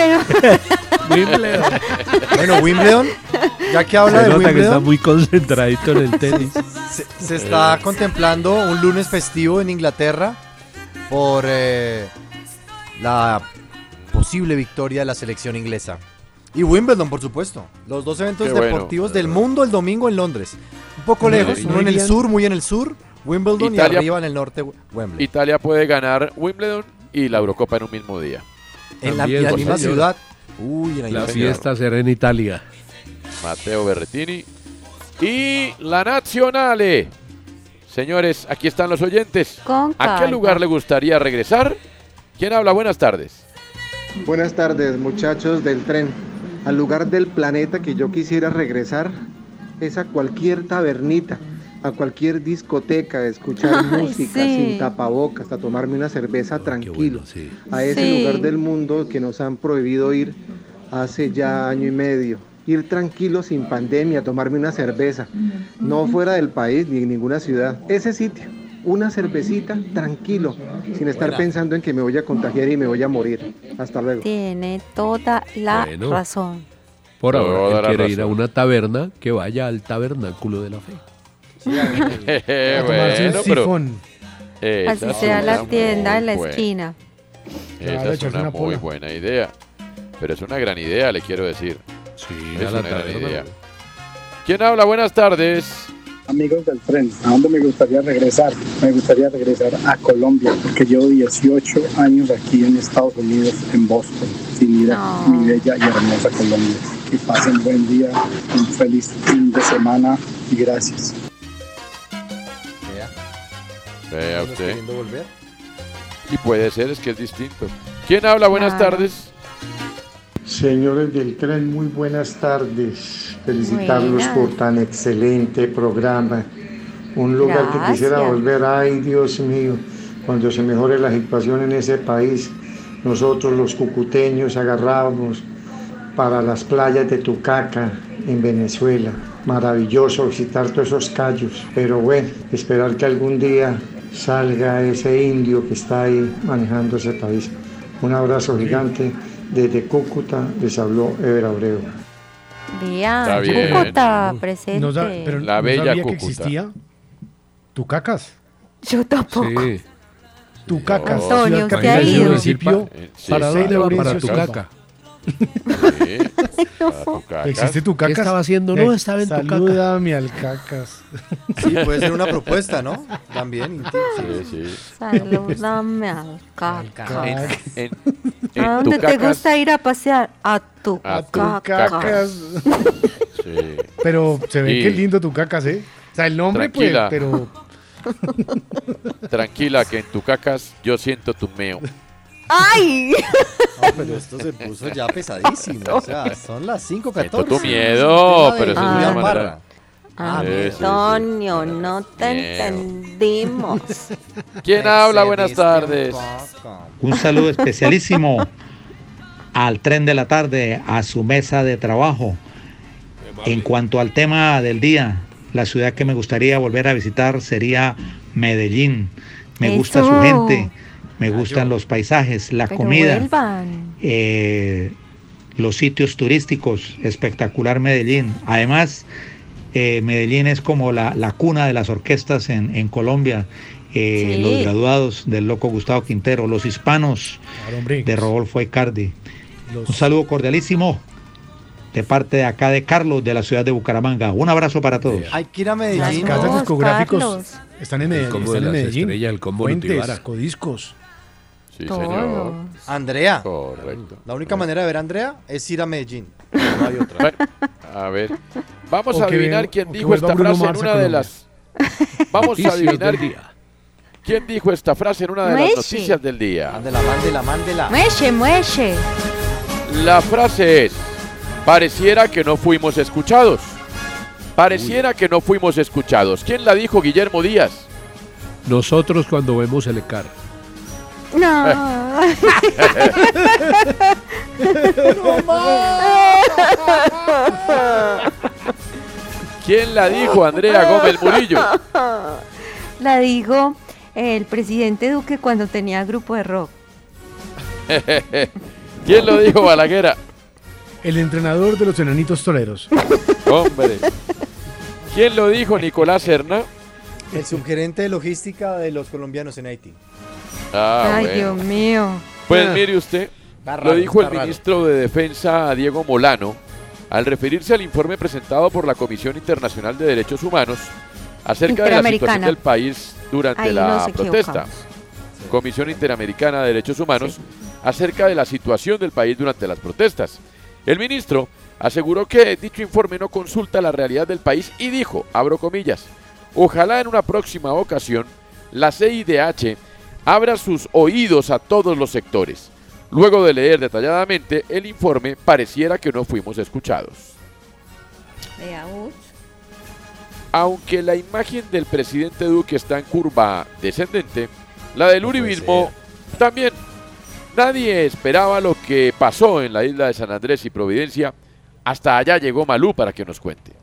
Wimbledon. Bueno, Wimbledon, ya que habla Se de nota que está muy concentradito en el tenis. se, se está contemplando un lunes festivo en Inglaterra por eh, la posible victoria de la selección inglesa. Y Wimbledon, por supuesto. Los dos eventos bueno. deportivos del mundo el domingo en Londres. Un poco lejos, uno en el sur, muy en el sur, Wimbledon Italia- y arriba en el norte, Wembley. Italia puede ganar Wimbledon y la Eurocopa en un mismo día. en la, en misma ciudad. Uy, en la La misma ciudad. fiesta será en Italia. Matteo Berretini. Y la Nazionale. Señores, aquí están los oyentes. Con ¿A qué lugar le gustaría regresar? ¿Quién habla? Buenas tardes. Buenas tardes, muchachos del tren. Al lugar del planeta que yo quisiera regresar es a cualquier tabernita, a cualquier discoteca, a escuchar Ay, música sí. sin tapabocas, a tomarme una cerveza tranquilo. A ese Sí. lugar del mundo que nos han prohibido ir hace ya año y medio. Ir tranquilo sin pandemia, a tomarme una cerveza, no fuera del país ni en ninguna ciudad. Ese sitio, una cervecita tranquilo, sin estar Buena. pensando en que me voy a contagiar y me voy a morir. Hasta luego. Tiene toda la Bueno. razón. Por ahora, él quiere ir a una taberna que vaya al tabernáculo de la fe. A tomarse un bueno, pero Así sea la tienda en la buena- esquina. Claro, Esa es una una muy pola. buena idea. Pero es una gran idea, le quiero decir. Sí, Es a la una gran idea. ¿Quién habla? Buenas tardes. Amigos del tren, ¿a dónde me gustaría regresar? Me gustaría regresar a Colombia, porque llevo 18 años aquí en Estados Unidos, en Boston, sin ir a No. mi bella y hermosa Colombia. Que pasen buen día, un feliz fin de semana y gracias. Vea ¿Estás usted. Y puede ser, es que es distinto. ¿Quién habla? Buenas Claro. tardes. Señores del tren, muy buenas tardes. Felicitarlos Buenas. por tan excelente programa. Un lugar que quisiera volver. Ay, Dios mío, cuando se mejore la situación en ese país, nosotros los cucuteños agarrábamos para las playas de Tucaca en Venezuela. Maravilloso visitar todos esos callos. Pero bueno, esperar que algún día salga ese indio que está ahí manejando ese país. Un abrazo gigante desde Cúcuta, les habló Ever Abreu. Vea, Está bien. Cúcuta, presente. No sa- pero La no bella sabía que Cúcuta. existía. Tucacas. Yo tampoco. Sí. Tucacas. Antonio, usted ha ido. ¿Para sí. Para Laurencio tu Silva. caca. Sí, ¿Existe Tucacas? ¿Qué estaba haciendo? No, estaba en Tucaca. Salúdame al cacas. Sí, puede ser una propuesta, ¿no? También. Sí, sí. Salúdame al caca. En, en, ¿A dónde te gusta ir a pasear? A tu A A Tucacas. sí. Pero se ve Y- que lindo Tucacas, ¿eh? O sea, el nombre, Tranquila. pues, pero Tranquila, que en Tucacas yo siento tu meo. ¡Ay! No, pero esto se puso ya pesadísimo. O sea, son las 5.14. Siento tu miedo, pero eso es una manera. Ah. Antonio, no te Miedo. entendimos. ¿Quién habla? Buenas tardes. Un saludo especialísimo al tren de la tarde, a su mesa de trabajo. En cuanto al tema del día, la ciudad que me gustaría volver a visitar sería Medellín. me gusta Eso. su gente, me gustan los paisajes, la Pero comida, eh, los sitios turísticos, espectacular Medellín. Además, eh, Medellín es como la, la cuna de las orquestas en, en Colombia. Eh, Sí. Los graduados del loco Gustavo Quintero, los hispanos de Rodolfo Icardi. Un saludo cordialísimo de parte de acá de Carlos de la ciudad de Bucaramanga. Un abrazo para todos. Hay que ir a Las Medellín. casas discográficos Carlos. están en El Medellín. combo de en las Medellín. estrellas, el combo Fuentes, codiscos. Sí, Todos. señor. Andrea. Correcto. La única manera de ver a Andrea es ir a Medellín. No hay otra. Bueno, a ver. Vamos O a adivinar quién dijo esta frase en una de las. Vamos a adivinar quién dijo esta frase en una de las noticias del día. Mándela, mándela, mándela. Mueche, mueche. La frase es: Pareciera que no fuimos escuchados. Pareciera que no fuimos escuchados. ¿Quién la dijo? Guillermo Díaz. Nosotros cuando vemos el ECAR. No. ¿Quién la dijo? Andrea Gómez Murillo. La dijo el presidente Duque cuando tenía grupo de rock. ¿Quién lo dijo, Balaguera? El entrenador de los enanitos toreros. Hombre. ¿Quién lo dijo? Nicolás Serna. El subgerente de logística de los colombianos en Haití. Ah, Ay, bueno. Dios mío. Pues Ah. mire usted, raro, lo dijo el raro. ministro de Defensa Diego Molano al referirse al informe presentado por la Comisión Internacional de Derechos Humanos acerca de la situación del país durante Ahí la protesta. Comisión Interamericana de Derechos Humanos acerca de la situación del país durante las protestas. El ministro aseguró que dicho informe no consulta la realidad del país y dijo, abro comillas, ojalá en una próxima ocasión la CIDH abra sus oídos a todos los sectores. Luego de leer detalladamente el informe, pareciera que no fuimos escuchados. Veamos. Aunque la imagen del presidente Duque está en curva descendente, la del uribismo también. Nadie esperaba lo que pasó en la isla de San Andrés y Providencia. Hasta allá llegó Malú para que nos cuente.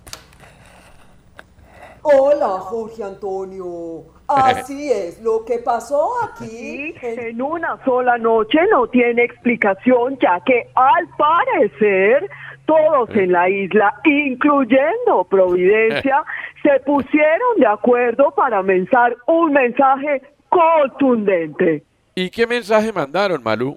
Hola, Jorge Antonio. Así es, lo que pasó aquí en una sola noche no tiene explicación, ya que al parecer todos en la isla, incluyendo Providencia, se pusieron de acuerdo para mensajar un mensaje contundente. ¿Y qué mensaje mandaron, Malú?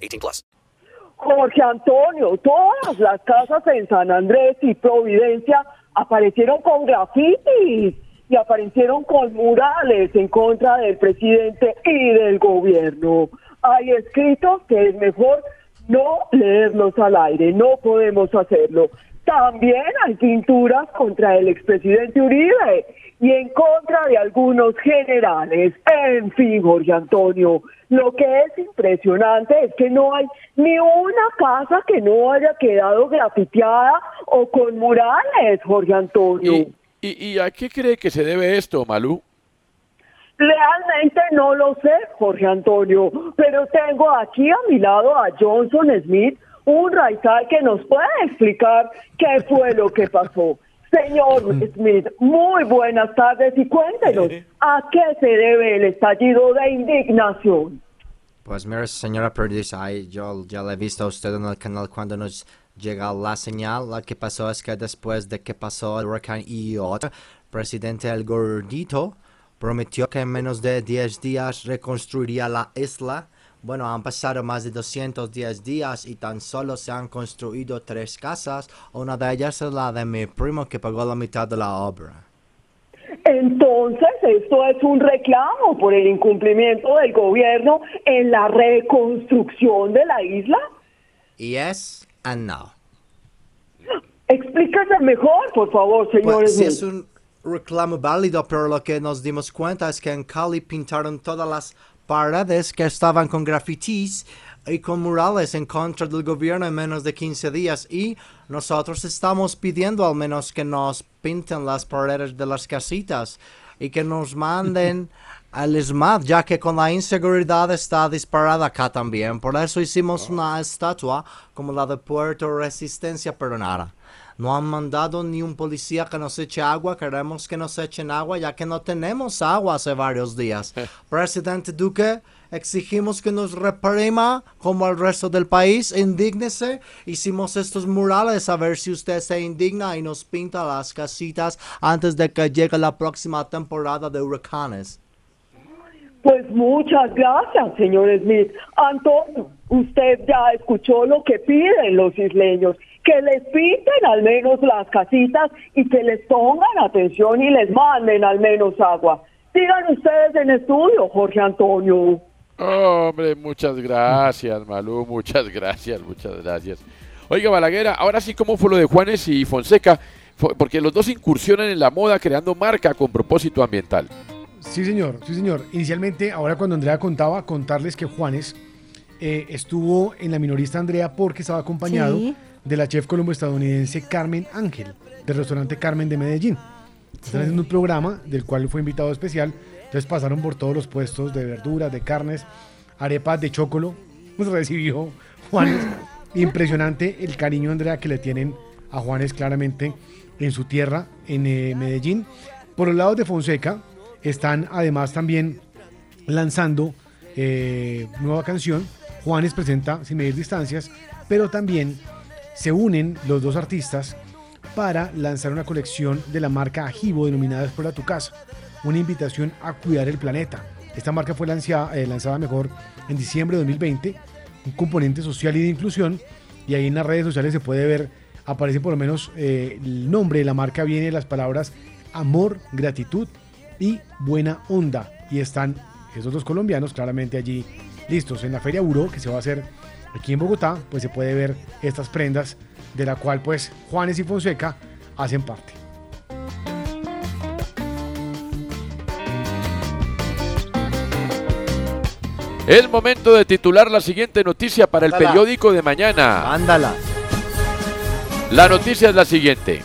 18 plus. Jorge Antonio, todas las casas en San Andrés y Providencia aparecieron con grafitis y aparecieron con murales en contra del presidente y del gobierno. Hay escritos que es mejor no leerlos al aire, no podemos hacerlo. También hay pinturas contra el expresidente Uribe y en contra de algunos generales. En fin, Jorge Antonio, lo que es impresionante es que no hay ni una casa que no haya quedado grafiteada o con murales, Jorge Antonio. ¿Y, y a qué cree que se debe esto, Malú? Realmente no lo sé, Jorge Antonio, pero tengo aquí a mi lado a Johnson Smith, un raizal que nos puede explicar qué fue lo que pasó. Señor Smith, muy buenas tardes y cuéntenos a qué se debe el estallido de indignación. Pues mire, señora Perdis, ahí yo ya la he visto a usted en el canal cuando nos llega la señal. Lo que pasó es que después de que pasó el huracán Iota, presidente El Gordito prometió que en menos de 10 días reconstruiría la isla. Bueno, han pasado más de 210 días y tan solo se han construido tres casas. Una de ellas es la de mi primo que pagó la mitad de la obra. Entonces, esto es un reclamo por el incumplimiento del gobierno en la reconstrucción de la isla. Yes and no. Explíquese mejor, por favor, señor Pues sí Smith. es un reclamo válido, pero lo que nos dimos cuenta es que en Cali pintaron todas las paredes que estaban con grafitis y con murales en contra del gobierno en menos de 15 días y nosotros estamos pidiendo al menos que nos pinten las paredes de las casitas y que nos manden al SMAT, ya que con la inseguridad está disparada acá también. Por eso hicimos una estatua como la de Puerto Resistencia, pero nada. No han mandado ni un policía que nos eche agua. Queremos que nos echen agua ya que no tenemos agua hace varios días. Presidente Duque, exigimos que nos reprima como el resto del país. Indígnese. Hicimos estos murales a ver si usted se indigna y nos pinta las casitas antes de que llegue la próxima temporada de huracanes. Pues muchas gracias, señor Smith. Antonio, usted ya escuchó lo que piden los isleños, que les pinten al menos las casitas y que les pongan atención y les manden al menos agua. Digan ustedes en estudio, Jorge Antonio. Hombre, muchas gracias, Malú, muchas gracias, muchas gracias. Oiga, Balaguer, ahora sí, ¿cómo fue lo de Juanes y Fonseca? Porque los dos incursionan en la moda creando marca con propósito ambiental. Sí, señor, sí, señor. Inicialmente, ahora cuando Andrea contaba, contarles que Juanes eh, estuvo en la minorista Andrea porque estaba acompañado Sí. De la chef colombo-estadounidense Carmen Ángel, del restaurante Carmen de Medellín. Están haciendo un programa del cual fue invitado especial. Entonces pasaron por todos los puestos de verduras, de carnes, arepas de chocolo. Nos recibió Juanes. Impresionante el cariño, Andrea, que le tienen a Juanes claramente en su tierra, en eh, Medellín. Por los lados de Fonseca están además también lanzando eh, nueva canción. Juanes presenta Sin Medir Distancias, pero también se unen los dos artistas para lanzar una colección de la marca Ajibo denominada Explora tu casa, una invitación a cuidar el planeta. Esta marca fue lanzada, eh, lanzada mejor en diciembre de 2020, un componente social y de inclusión, y ahí en las redes sociales se puede ver, aparece por lo menos eh, el nombre de la marca, viene las palabras amor, gratitud y buena onda. Y están esos dos colombianos claramente allí listos en la Feria Uro, que se va a hacer aquí en Bogotá, pues se puede ver estas prendas de la cual pues Juanes y Fonseca hacen parte. Es momento de titular la siguiente noticia para el Ándala. periódico de mañana. Ándala. La noticia es la siguiente.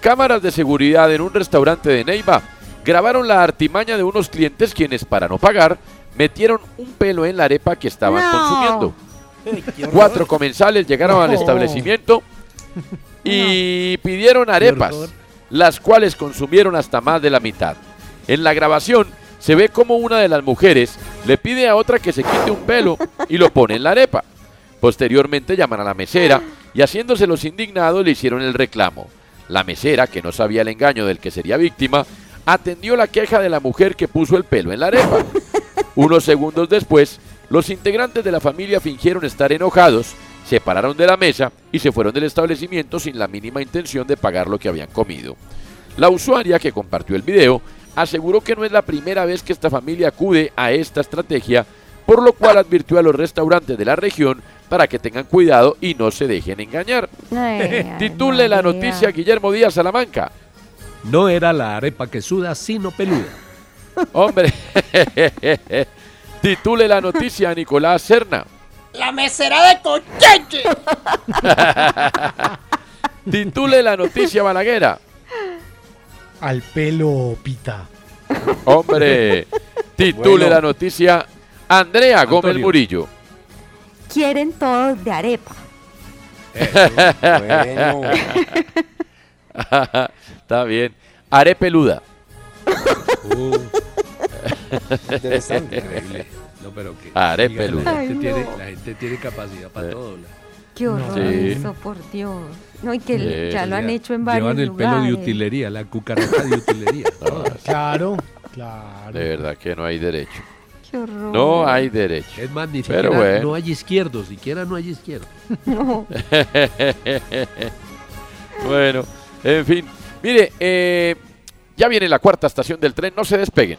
Cámaras de seguridad en un restaurante de Neiva grabaron la artimaña de unos clientes quienes para no pagar metieron un pelo en la arepa que estaban No. consumiendo. Cuatro comensales llegaron al No. establecimiento y pidieron arepas, las cuales consumieron hasta más de la mitad. En la grabación se ve como una de las mujeres le pide a otra que se quite un pelo y lo pone en la arepa. Posteriormente llaman a la mesera y haciéndose los indignados le hicieron el reclamo. La mesera, que no sabía el engaño del que sería víctima, atendió la queja de la mujer que puso el pelo en la arepa. Unos segundos después, los integrantes de la familia fingieron estar enojados, se pararon de la mesa y se fueron del establecimiento sin la mínima intención de pagar lo que habían comido. La usuaria que compartió el video aseguró que no es la primera vez que esta familia acude a esta estrategia, por lo cual advirtió a los restaurantes de la región para que tengan cuidado y no se dejen engañar. Ay, Titule la noticia Guillermo Díaz Salamanca. No era la arepa que suda, sino peluda. Hombre, titule la noticia Nicolás Serna. La mesera de Cocheche. Titule la noticia Balaguera. Al pelo pita. Hombre, titule Bueno. la noticia Andrea Gómez. Murillo. Quieren todos de arepa. bueno. Está bien. Haré peluda. Uh, Interesante. increíble. No, pero que. La gente, tiene, la gente tiene capacidad para Eh. todo. la- Qué horror Sí. eso, por Dios. No, y que Sí. ya lo han hecho en varios Llevan el pelo de utilería, la cucaracha de utilería. todas. Claro. Claro. De verdad que no hay derecho. Qué horror. No hay derecho. Es más, ni Pero siquiera bueno. no hay izquierdo, siquiera no hay izquierdo. No. bueno, en fin. Mire, eh, ya viene la cuarta estación del tren, no se despeguen.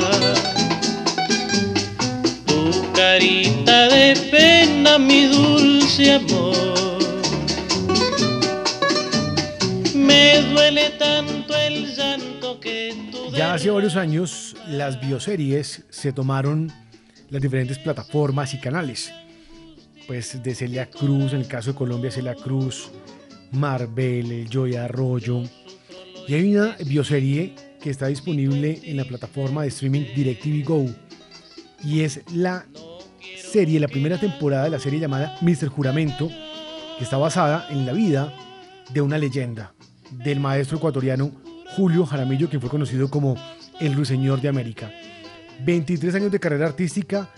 pena, mi dulce amor. Me duele tanto el llanto que tú Ya hace varios años las bioseries se tomaron las diferentes plataformas y canales. Pues de Celia Cruz, en el caso de Colombia Celia Cruz, Marvel, el Joy Arroyo. Y hay una bioserie que está disponible en la plataforma de streaming DirecTV Go. Y es la serie, la primera temporada de la serie llamada Mr. Juramento, que está basada en la vida de una leyenda, del maestro ecuatoriano Julio Jaramillo, quien fue conocido como el Ruiseñor de América. 23 años de carrera artística,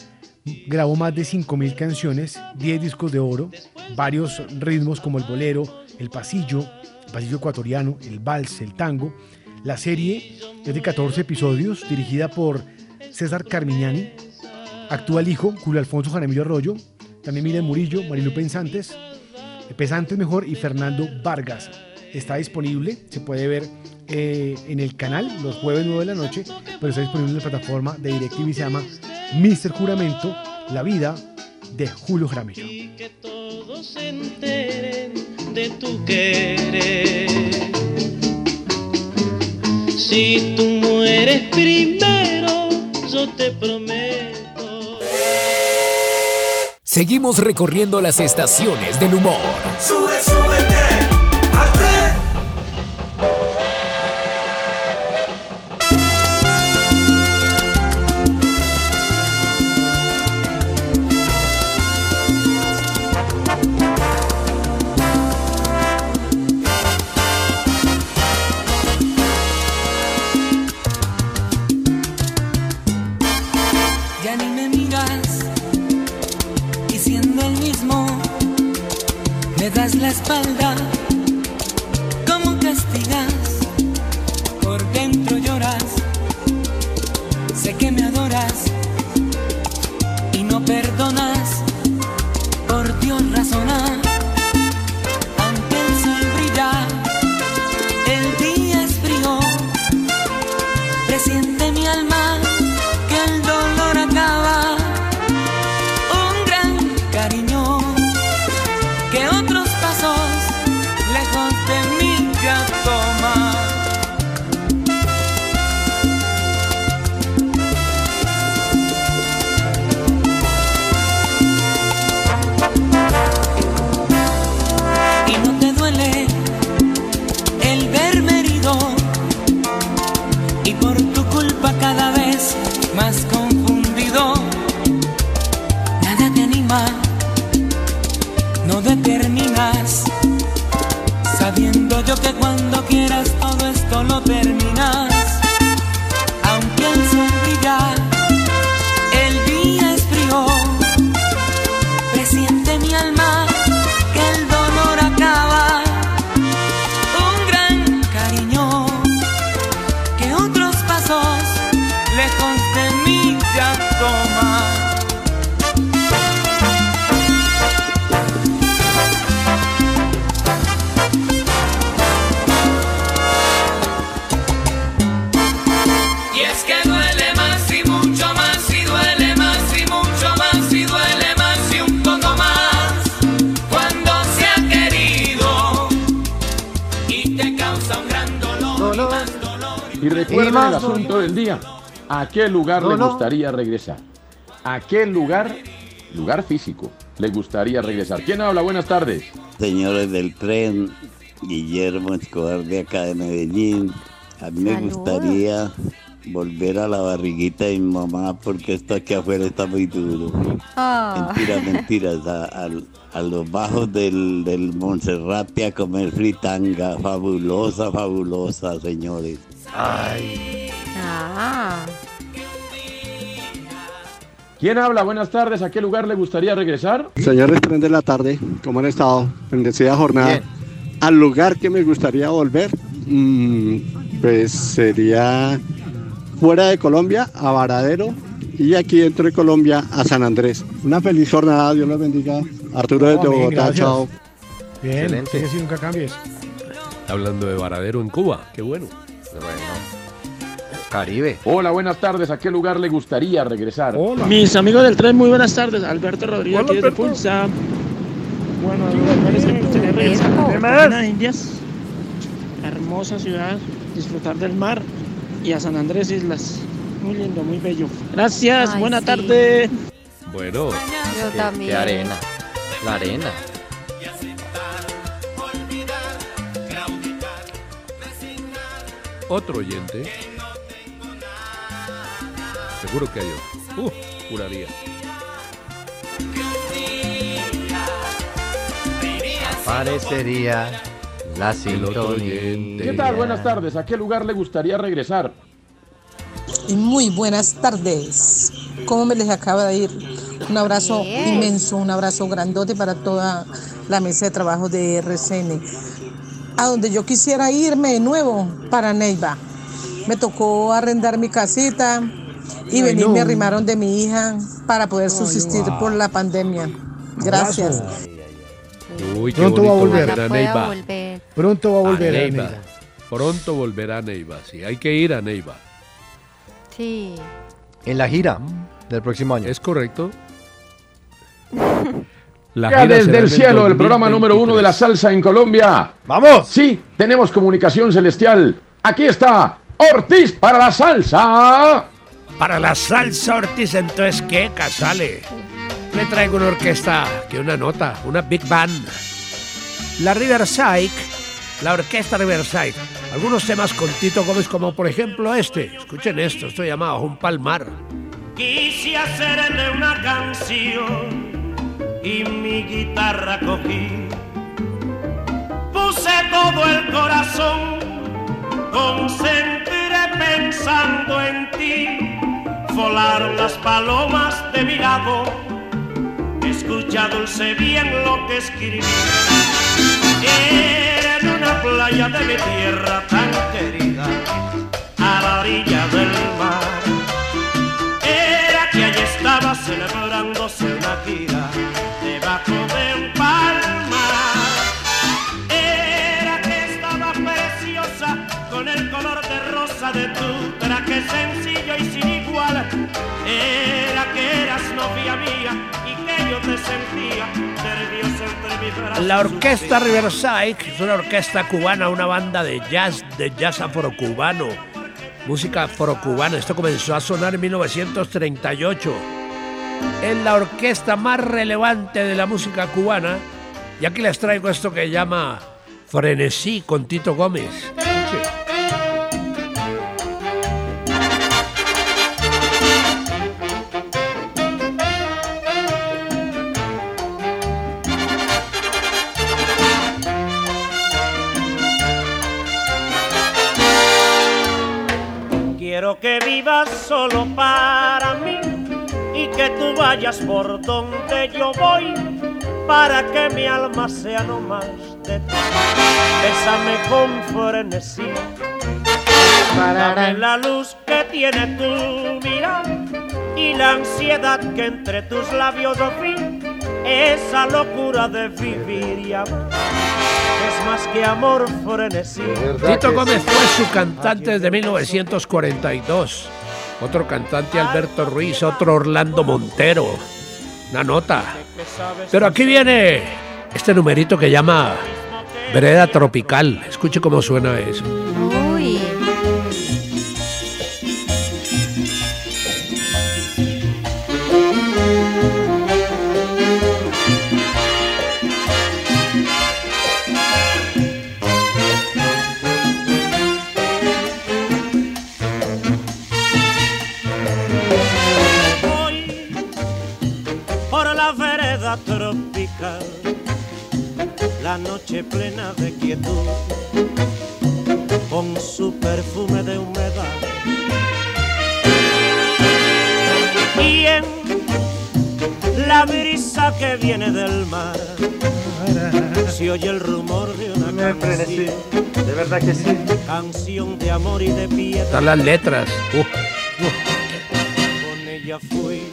grabó más de 5.000 canciones, 10 discos de oro, varios ritmos como el bolero, el pasillo, el pasillo ecuatoriano, el vals, el tango. La serie es de 14 episodios, dirigida por César Carmiñani. Actúa el hijo, Julio Alfonso Jaramillo Arroyo, también Miriam Murillo, Marilu Pensantes, Pesantes mejor y Fernando Vargas. Está disponible, se puede ver eh, en el canal los jueves 9 de la noche, pero está disponible en la plataforma de DirecTV y se llama Mr. Juramento, la vida de Julio Jaramillo. que todos se enteren de tu querer. Si tú mueres primero, yo te prometo. Seguimos recorriendo las estaciones del humor. Sube, súbete das la espalda quieras todo esto lo terminas. El asunto del día. ¿A qué lugar No, le no. gustaría regresar? ¿A qué lugar, lugar físico, le gustaría regresar? ¿Quién habla? Buenas tardes. Señores del tren, Guillermo Escobar de acá de Medellín. A mí me gustaría volver a la barriguita de mi mamá porque esto aquí afuera está muy duro. Ah. Mentiras, mentiras. A, al- a los bajos del, del Monserrate a comer fritanga. Fabulosa, fabulosa, señores. Ay. Ah. ¿Quién habla? Buenas tardes. ¿A qué lugar le gustaría regresar? Señores, tren de la tarde, ¿cómo han estado? Bendecida jornada. Al lugar que me gustaría volver, mm, pues sería fuera de Colombia, a Varadero, y aquí dentro de Colombia, a San Andrés. Una feliz jornada, Dios los bendiga. Arturo desde bien, Bogotá, gracias. chao. Bien, Excelente. así, nunca cambies. Hablando de Varadero en Cuba, qué bueno. Caribe. Hola, buenas tardes. ¿A qué lugar le gustaría regresar? Mis amigos del tren, muy buenas tardes. Alberto Rodríguez, Hola, aquí desde. Pulsa. Bueno, lugares que gustaría regresar. Indias. Hermosa ciudad, disfrutar del mar y a San Andrés Islas. Muy lindo, muy bello. Gracias, Ay, buena sí. tarde. Bueno. Yo Qué- también. Qué arena. La arena. Otro oyente. Seguro que hay otro. Uh, juraría. Parecería la sintonía. oyente. ¿Qué tal? Buenas tardes. ¿A qué lugar le gustaría regresar? Y muy buenas tardes. ¿Cómo me les acaba de ir? Un abrazo inmenso, un abrazo grandote para toda la mesa de trabajo de RCN. A donde yo quisiera irme de nuevo, para Neiva. Me tocó arrendar mi casita y Ay, venir, no. me arrimaron de mi hija para poder subsistir wow. por la pandemia. Gracias. Uy, qué Pronto va a volver. volver a Neiva. volver. Pronto va a volver. A a Neiva. Neiva. Pronto volverá a Neiva. Sí, hay que ir a Neiva. Sí. En la gira del próximo año. ¿Es correcto? La desde el cielo, el programa número uno de la 2023. salsa en Colombia. ¡Vamos! Sí, tenemos comunicación celestial. Aquí está Ortiz para la salsa. Para la salsa Ortiz, entonces, ¿qué, Casale? Le traigo una orquesta, que una nota, una big band. La Riverside, la orquesta Riverside. Algunos temas con Tito Gómez, como por ejemplo este. Escuchen esto, esto llamado Un Palmar. Quise hacerle una canción y mi guitarra cogí. Puse todo el corazón, concentré pensando en ti. Volaron las palomas de mi lado, escucha dulce bien lo que escribí. Era en una playa de mi tierra tan querida, a la orilla del mar. Era que allí estaba celebrándose una gira La orquesta Riverside es una orquesta cubana, una banda de jazz, de jazz afrocubano, música afrocubana. Esto comenzó a sonar en 1938. Es la orquesta más relevante de la música cubana. Y aquí les traigo esto que llama Frenesí con Tito Gómez. Solo para mí y que tú vayas por donde yo voy para que mi alma sea no más de ti. Bésame con frenesí. Dame la luz que tiene tu mirada y la ansiedad que entre tus labios vi. Esa locura de vivir y amar es más que amor frenesí. Tito Gómez fue su cantante desde 1942. Otro cantante Alberto Ruiz, otro Orlando Montero. Una nota. Pero aquí viene este numerito que llama Vereda Tropical. Escuche cómo suena eso. Noche plena de quietud, con su perfume de humedad. Y en la brisa que viene del mar, se oye el rumor de una canción. De verdad que sí. Canción de amor y de piedad. Están las letras. Uh, Con ella fui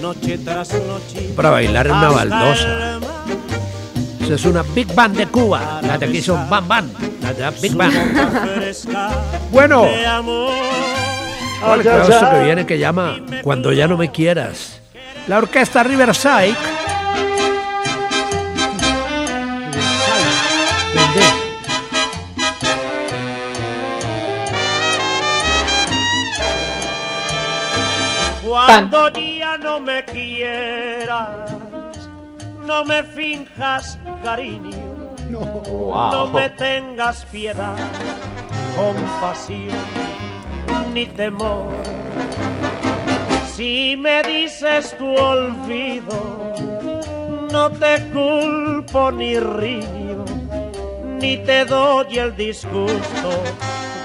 noche tras noche. Para bailar en una baldosa. Es una Big Band de Cuba. La de aquí son Bam Bam. La de la Big Band. Bueno. De amor. ¿Cuál es el caso que viene que llama Cuando ya no me quieras? La orquesta Riverside. Cuando ya no me quieras, no me finjas cariño, no, me tengas piedad, compasión ni temor. Si me dices tu olvido, no te culpo ni riño, ni te doy el disgusto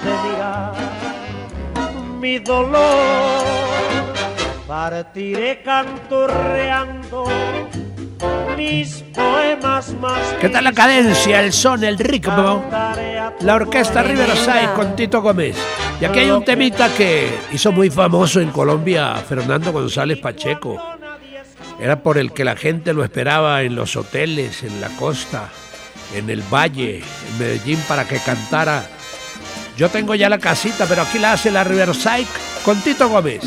de mirar mi dolor. Partiré canturreando mis poemas más. ¿Qué tal la cadencia, el son, el ritmo? La orquesta Riverside con Tito Gómez. Y aquí hay un temita que hizo muy famoso en Colombia Fernando González Pacheco. Era por el que la gente lo esperaba en los hoteles, en la costa, en el valle, en Medellín, para que cantara. Yo tengo ya la casita, pero aquí la hace la Riverside con Tito Gómez.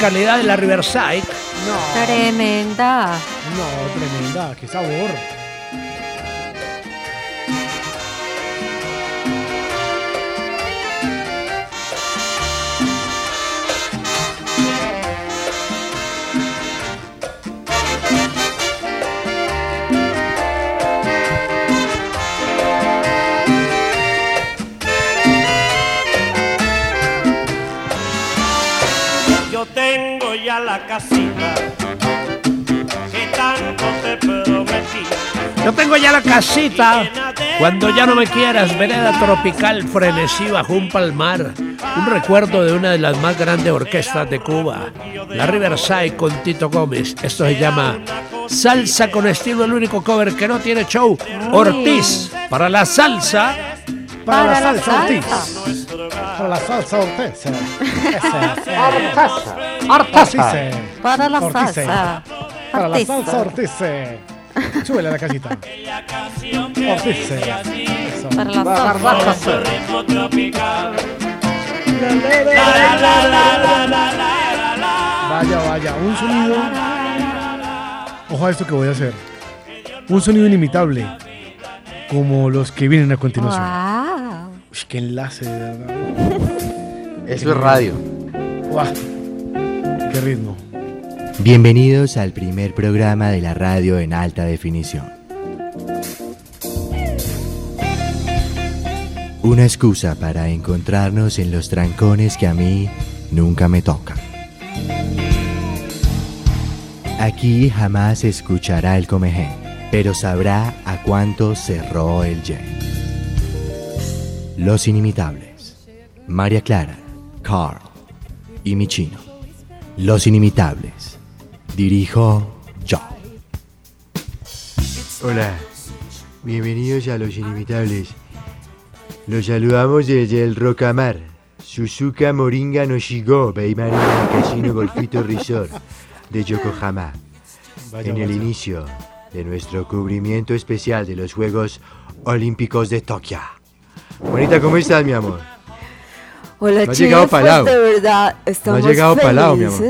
Musicalidad de la Riverside? Tremenda. No, tremenda, qué sabor. La casita que tanto te prometí. Yo tengo ya la casita. Cuando ya no me quieras, vereda tropical, frenesí bajo un palmar. Un recuerdo de una de las más grandes orquestas de Cuba, la Riverside con Tito Gómez. Esto se llama Salsa con estilo, el único cover que no tiene show. Ortiz, para la salsa. Para la salsa Ortiz. Para la salsa Ortiz. Ortiz. Para la salsa. Para la salsa Ortiz. Súbele a la casita. Ortiz. Eso. Para la salsa. baja. ritmo tropical. Vaya, vaya, un sonido. Ojo a esto que voy a hacer. Un sonido inimitable. Como los que vienen a continuación. Wow. Uy, qué enlace, de verdad. Eso es radio. Ritmo. Bienvenidos al primer programa de la radio en alta definición. Una excusa para encontrarnos en los trancones que a mí nunca me tocan. Aquí jamás escuchará el comején, pero sabrá a cuánto cerró el yen. Los inimitables. María Clara, Carl y mi chino. Los inimitables. Dirijo yo. Hola, bienvenidos a Los Inimitables. Los saludamos desde el Rocamar, Suzuka Moringa no Shigo, Beimarina Casino Golfito Resort de Yokohama. Vaya, en el vaya. inicio de nuestro cubrimiento especial de los Juegos Olímpicos de Tokio. Bonita, ¿cómo estás, mi amor? Hola, No ha pues de verdad, estamos llegado mi amor.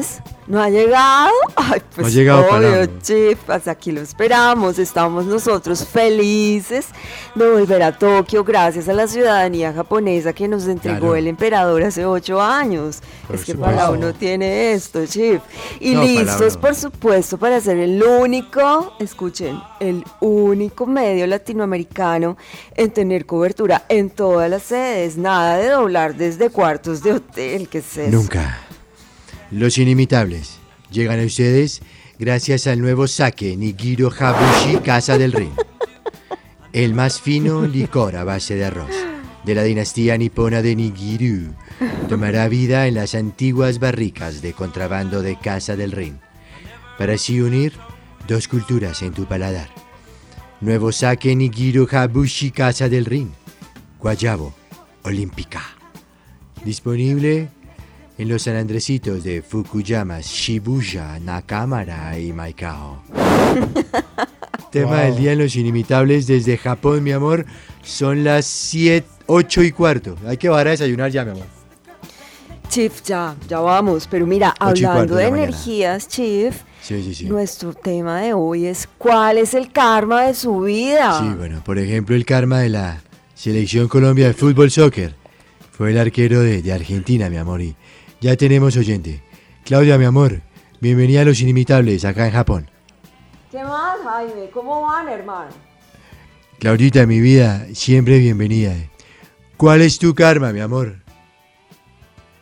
¿No ha llegado? Ay, pues ha llegado obvio, hasta aquí lo esperamos. Estamos nosotros felices de volver a Tokio gracias a la ciudadanía japonesa que nos entregó Claro. el emperador hace ocho años. Por es que supuesto. Palau no tiene esto, chef. Y No, listos, no. por supuesto, para ser el único, escuchen, el único medio latinoamericano en tener cobertura en todas las sedes. Nada de doblar desde cuartos de hotel, que es eso? Nunca. Los inimitables llegan a ustedes gracias al nuevo sake Nigiro Habushi Casa del Rin. El más fino licor a base de arroz de la dinastía nipona de Nigiru tomará vida en las antiguas barricas de contrabando de Casa del Rin para así unir dos culturas en tu paladar. Nuevo sake Nigiro Habushi Casa del Rin. Guayabo Olímpica. Disponible en los San Andresitos de Fukuyama, Shibuya, Nakamura y Maikao. Tema del día en los inimitables desde Japón, mi amor. Son las 7, 8 y cuarto. Hay que bajar a desayunar ya, mi amor. Chief, ya, ya vamos. Pero mira, hablando de energías, Chief, Sí, sí, sí. nuestro tema de hoy es ¿cuál es el karma de su vida? Sí, bueno, por ejemplo, el karma de la Selección Colombia de Fútbol Soccer. Fue el arquero de, de Argentina, mi amor. Y ya tenemos oyente. Claudia, mi amor, bienvenida a los inimitables acá en Japón. ¿Qué más, Jaime? ¿Cómo van, hermano? Claudita, mi vida, siempre bienvenida. ¿Cuál es tu karma, mi amor?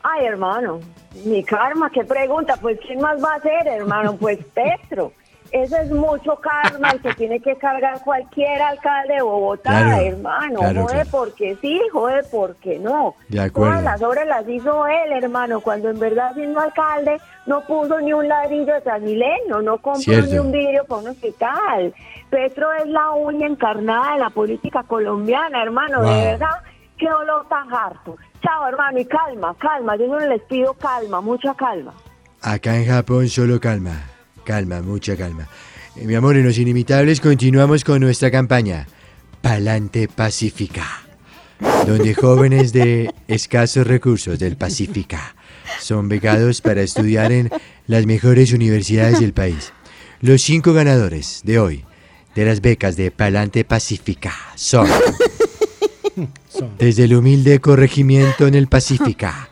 Ay, hermano, mi karma, qué pregunta. Pues, ¿quién más va a ser, hermano? Pues Petro. Ese es mucho karma el que tiene que cargar cualquier alcalde de Bogotá, Claro, hermano. claro, jode claro. porque sí, jode porque no. De acuerdo. Todas las obras las hizo él, hermano, cuando en verdad siendo alcalde no puso ni un ladrillo de Transmilenio, no compró Cierto. ni un vidrio para un hospital. Petro es la uña encarnada de la política colombiana, hermano, Wow. de verdad. Qué dolor tan harto. Chao, hermano, y calma, calma. Yo no les pido calma, mucha calma. Acá en Japón solo calma, calma, mucha calma. Eh, mi amor, en los inimitables continuamos con nuestra campaña Palante Pacífica, donde jóvenes de escasos recursos del Pacífica son becados para estudiar en las mejores universidades del país. Los cinco ganadores de hoy de las becas de Palante Pacífica son desde el humilde corregimiento en el Pacífica,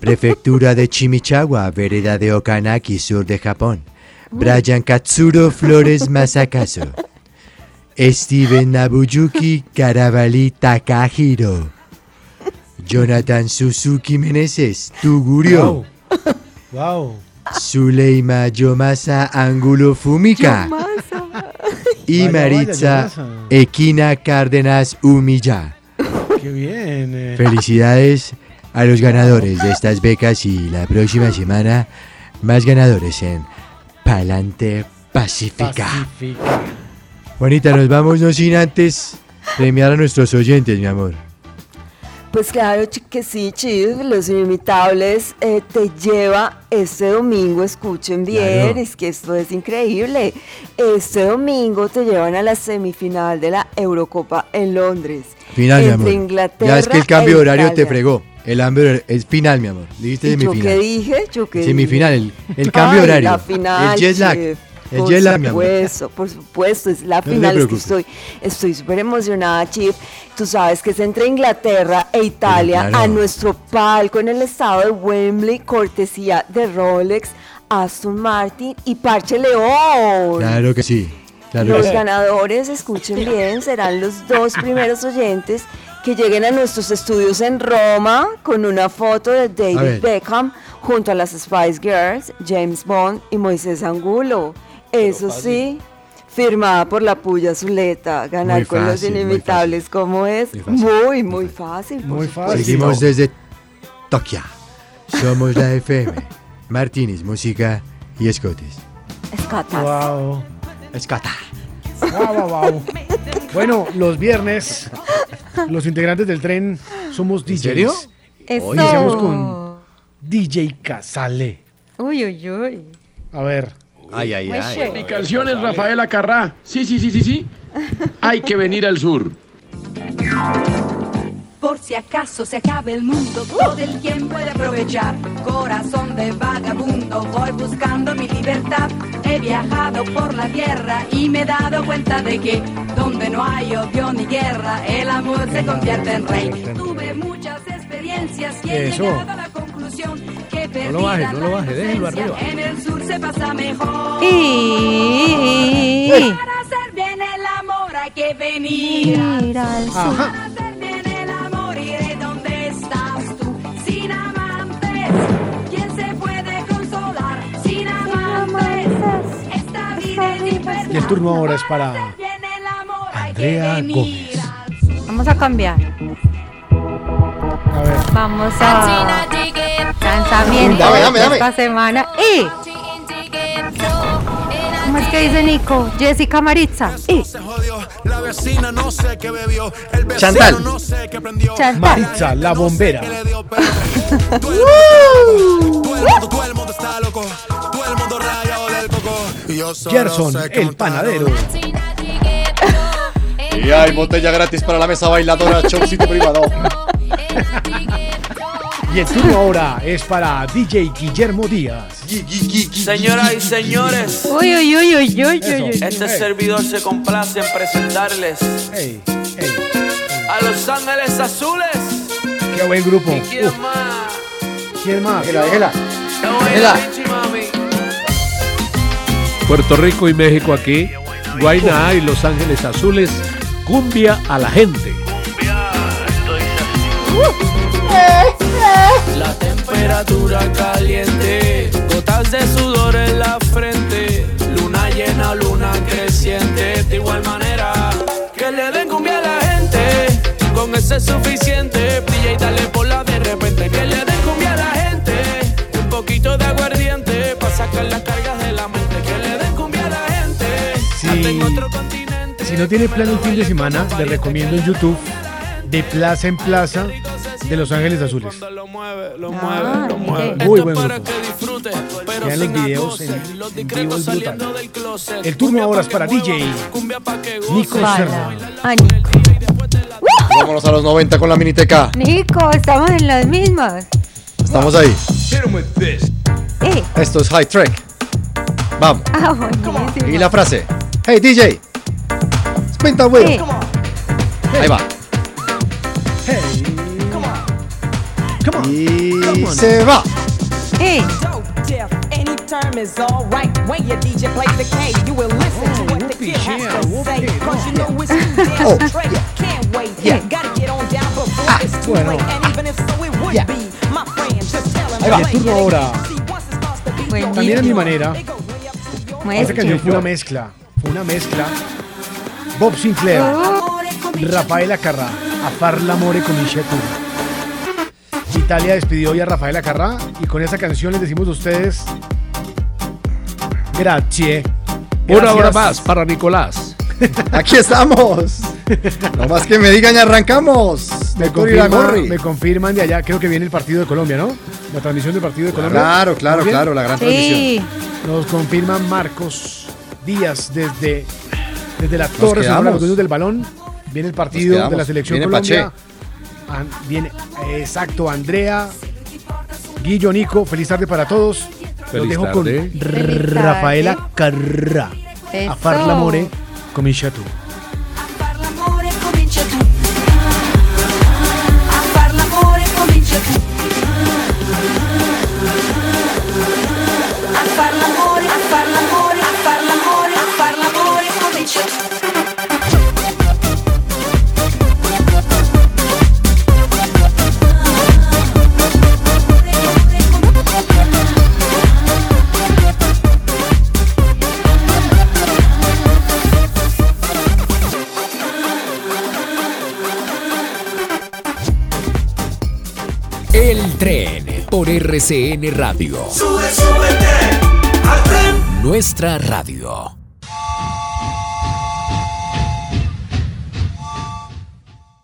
Prefectura de Chimichagua, vereda de Okanaki, sur de Japón. Brian Katsuro Flores Masakazu. Steven Nabuyuki Caravali Takahiro. Jonathan Suzuki Meneses Tugurio. Wow. Zuleima Yomasa Angulo Fumika. Y Vaya, vaya, Maritza Yomasa. Equina Cárdenas Humilla. Qué bien. eh. Felicidades a los ganadores de estas becas y la próxima semana más ganadores en Palante Pacífica. Pacífica. Juanita, nos vamos no sin antes premiar a nuestros oyentes, mi amor. Pues claro que sí, Chief, Los Inimitables eh, te lleva este domingo, escuchen bien, Claro. es que esto es increíble. Este domingo te llevan a la semifinal de la Eurocopa en Londres. Final, mi amor. Inglaterra Ya es que el cambio e de horario te fregó. El hambre es final, mi amor. Dijiste ¿Y yo semifinal. qué dije? ¿Yo qué Semifinal, el, el cambio Ay, horario. La final, el jet lag. Chief. El por jet lag, mi amor. supuesto, por supuesto, es la final. es que estoy estoy súper emocionada, Chief. Tú sabes que es entre Inglaterra e Italia claro. a nuestro palco en el estado de Wembley, cortesía de Rolex, Aston Martin y Parche León. Claro que sí. Claro que Los sí. ganadores, escuchen bien, serán los dos primeros oyentes que lleguen a nuestros estudios en Roma con una foto de David. Beckham junto a las Spice Girls, James Bond y Moisés Angulo. Eso sí, firmada por la Puya Zuleta. Ganar con los inimitables, ¿cómo es? Muy fácil, Muy, muy fácil. Muy fácil. Seguimos desde Tokio. Somos la FM. Martínez, música y escotes. Escatas. Wow. Escata. Wow, wow, wow. Bueno, los viernes, los integrantes del tren somos DJs. serio? Eso. Iniciamos con DJ Casale. Uy, uy, uy. A ver, Ay, ay, ay. Mi canción es Rafaela Carrá. Sí, sí, sí, sí, sí. Hay que venir al sur. Por si acaso se acabe el mundo, todo el tiempo puede aprovechar. Corazón de vagabundo, voy buscando mi libertad. He viajado por la tierra y me he dado cuenta de que donde no hay odio ni guerra, el amor se convierte en rey. Tuve muchas experiencias y he Eso. llegado a la conclusión que No lo baje, perdida no lo la baje, déjelo inocencia, arriba. En el sur se pasa mejor. Y- Para hacer bien el amor hay que venir Ir al sur. Y el turno ahora es para Andrea Gómez. Vamos a cambiar. A ver. Vamos a lanzamiento Dame, dame, de dame. esta semana. Y ¿Cómo es que dice Nico? Jessica Maritza. Y Chantal. Chantal. Maritza, la bombera. Gerson, el panadero. Y hay botella gratis para la mesa bailadora, showcito privado. Y el turno ahora es para DJ Guillermo Díaz. Señoras y señores, Uy, uy, uy, uy, uy, uy, este servidor se complace en presentarles a Los Ángeles Azules. Qué buen grupo. ¿Y quién Uf, más? ¿Quién más? Déjela, déjela. Mami. Puerto Rico y México aquí, Guayna y Los Ángeles Azules, cumbia a la gente. La temperatura caliente, gotas de sudor en la frente, luna llena, luna creciente, de igual manera que le den cumbia a la gente, con ese es suficiente, DJ dale por la de repente, que le den cumbia a la gente, un poquito de aguardiente, para sacar las cargas de la mente, que le den cumbia a la gente, Sí. hasta en otro continente. Si no tiene plan el fin de semana, le recomiendo en YouTube de Plaza en Plaza de Los Ángeles Azules. Lo mueve, lo mueve. Muy Esto buen para grupo. que disfrute, pero Vean los videos en, vivo, es brutal. El turno ahora es para DJ. Nico Serra. Vámonos a los 90 con la miniteca. Nico, estamos en las mismas. Estamos ahí. Eh. Esto es High Trek. Vamos. Ah. Y la frase. Hey DJ. Spin that wheel. Eh. Ahí va. Y se va. Eh. Any term is alright when your DJ plays the K. You will listen to what the kid has to say. Cause you know it's too damn Oh. straight. Can't wait. Yeah. Gotta get on down before Ah, it's too bueno. late. And even if so, it would Yeah. be. My friend, just tell him Ahí va. turno play it ahora. Buenísimo. También a mi manera. Muestre. Esta canción fue una mezcla. Fue una mezcla. Bob Sinclair, Rafaela Carrá, a far l'amore con il Italia despidió hoy a Rafaela Carrá y con esta canción les decimos a ustedes grazie. Una hora Gracias. más para Nicolás. Aquí estamos. No más que me digan y arrancamos. Me confirman, me confirman de allá, creo que viene el partido de Colombia, ¿no? La transmisión del partido de Colombia. Claro, claro, claro, la gran Sí. transmisión. Nos confirman Marcos Díaz desde, desde la torre sobre los dueños del balón. Viene el partido de la selección Viene Colombia. An- viene, exacto, Andrea, Guillo, Nico, feliz tarde para todos. Los Feliz dejo tarde. con Feliz Rafaela. Eso. A far l'amore comincia tu. l'amore RCN Radio. Sube, súbete al tren. Nuestra radio.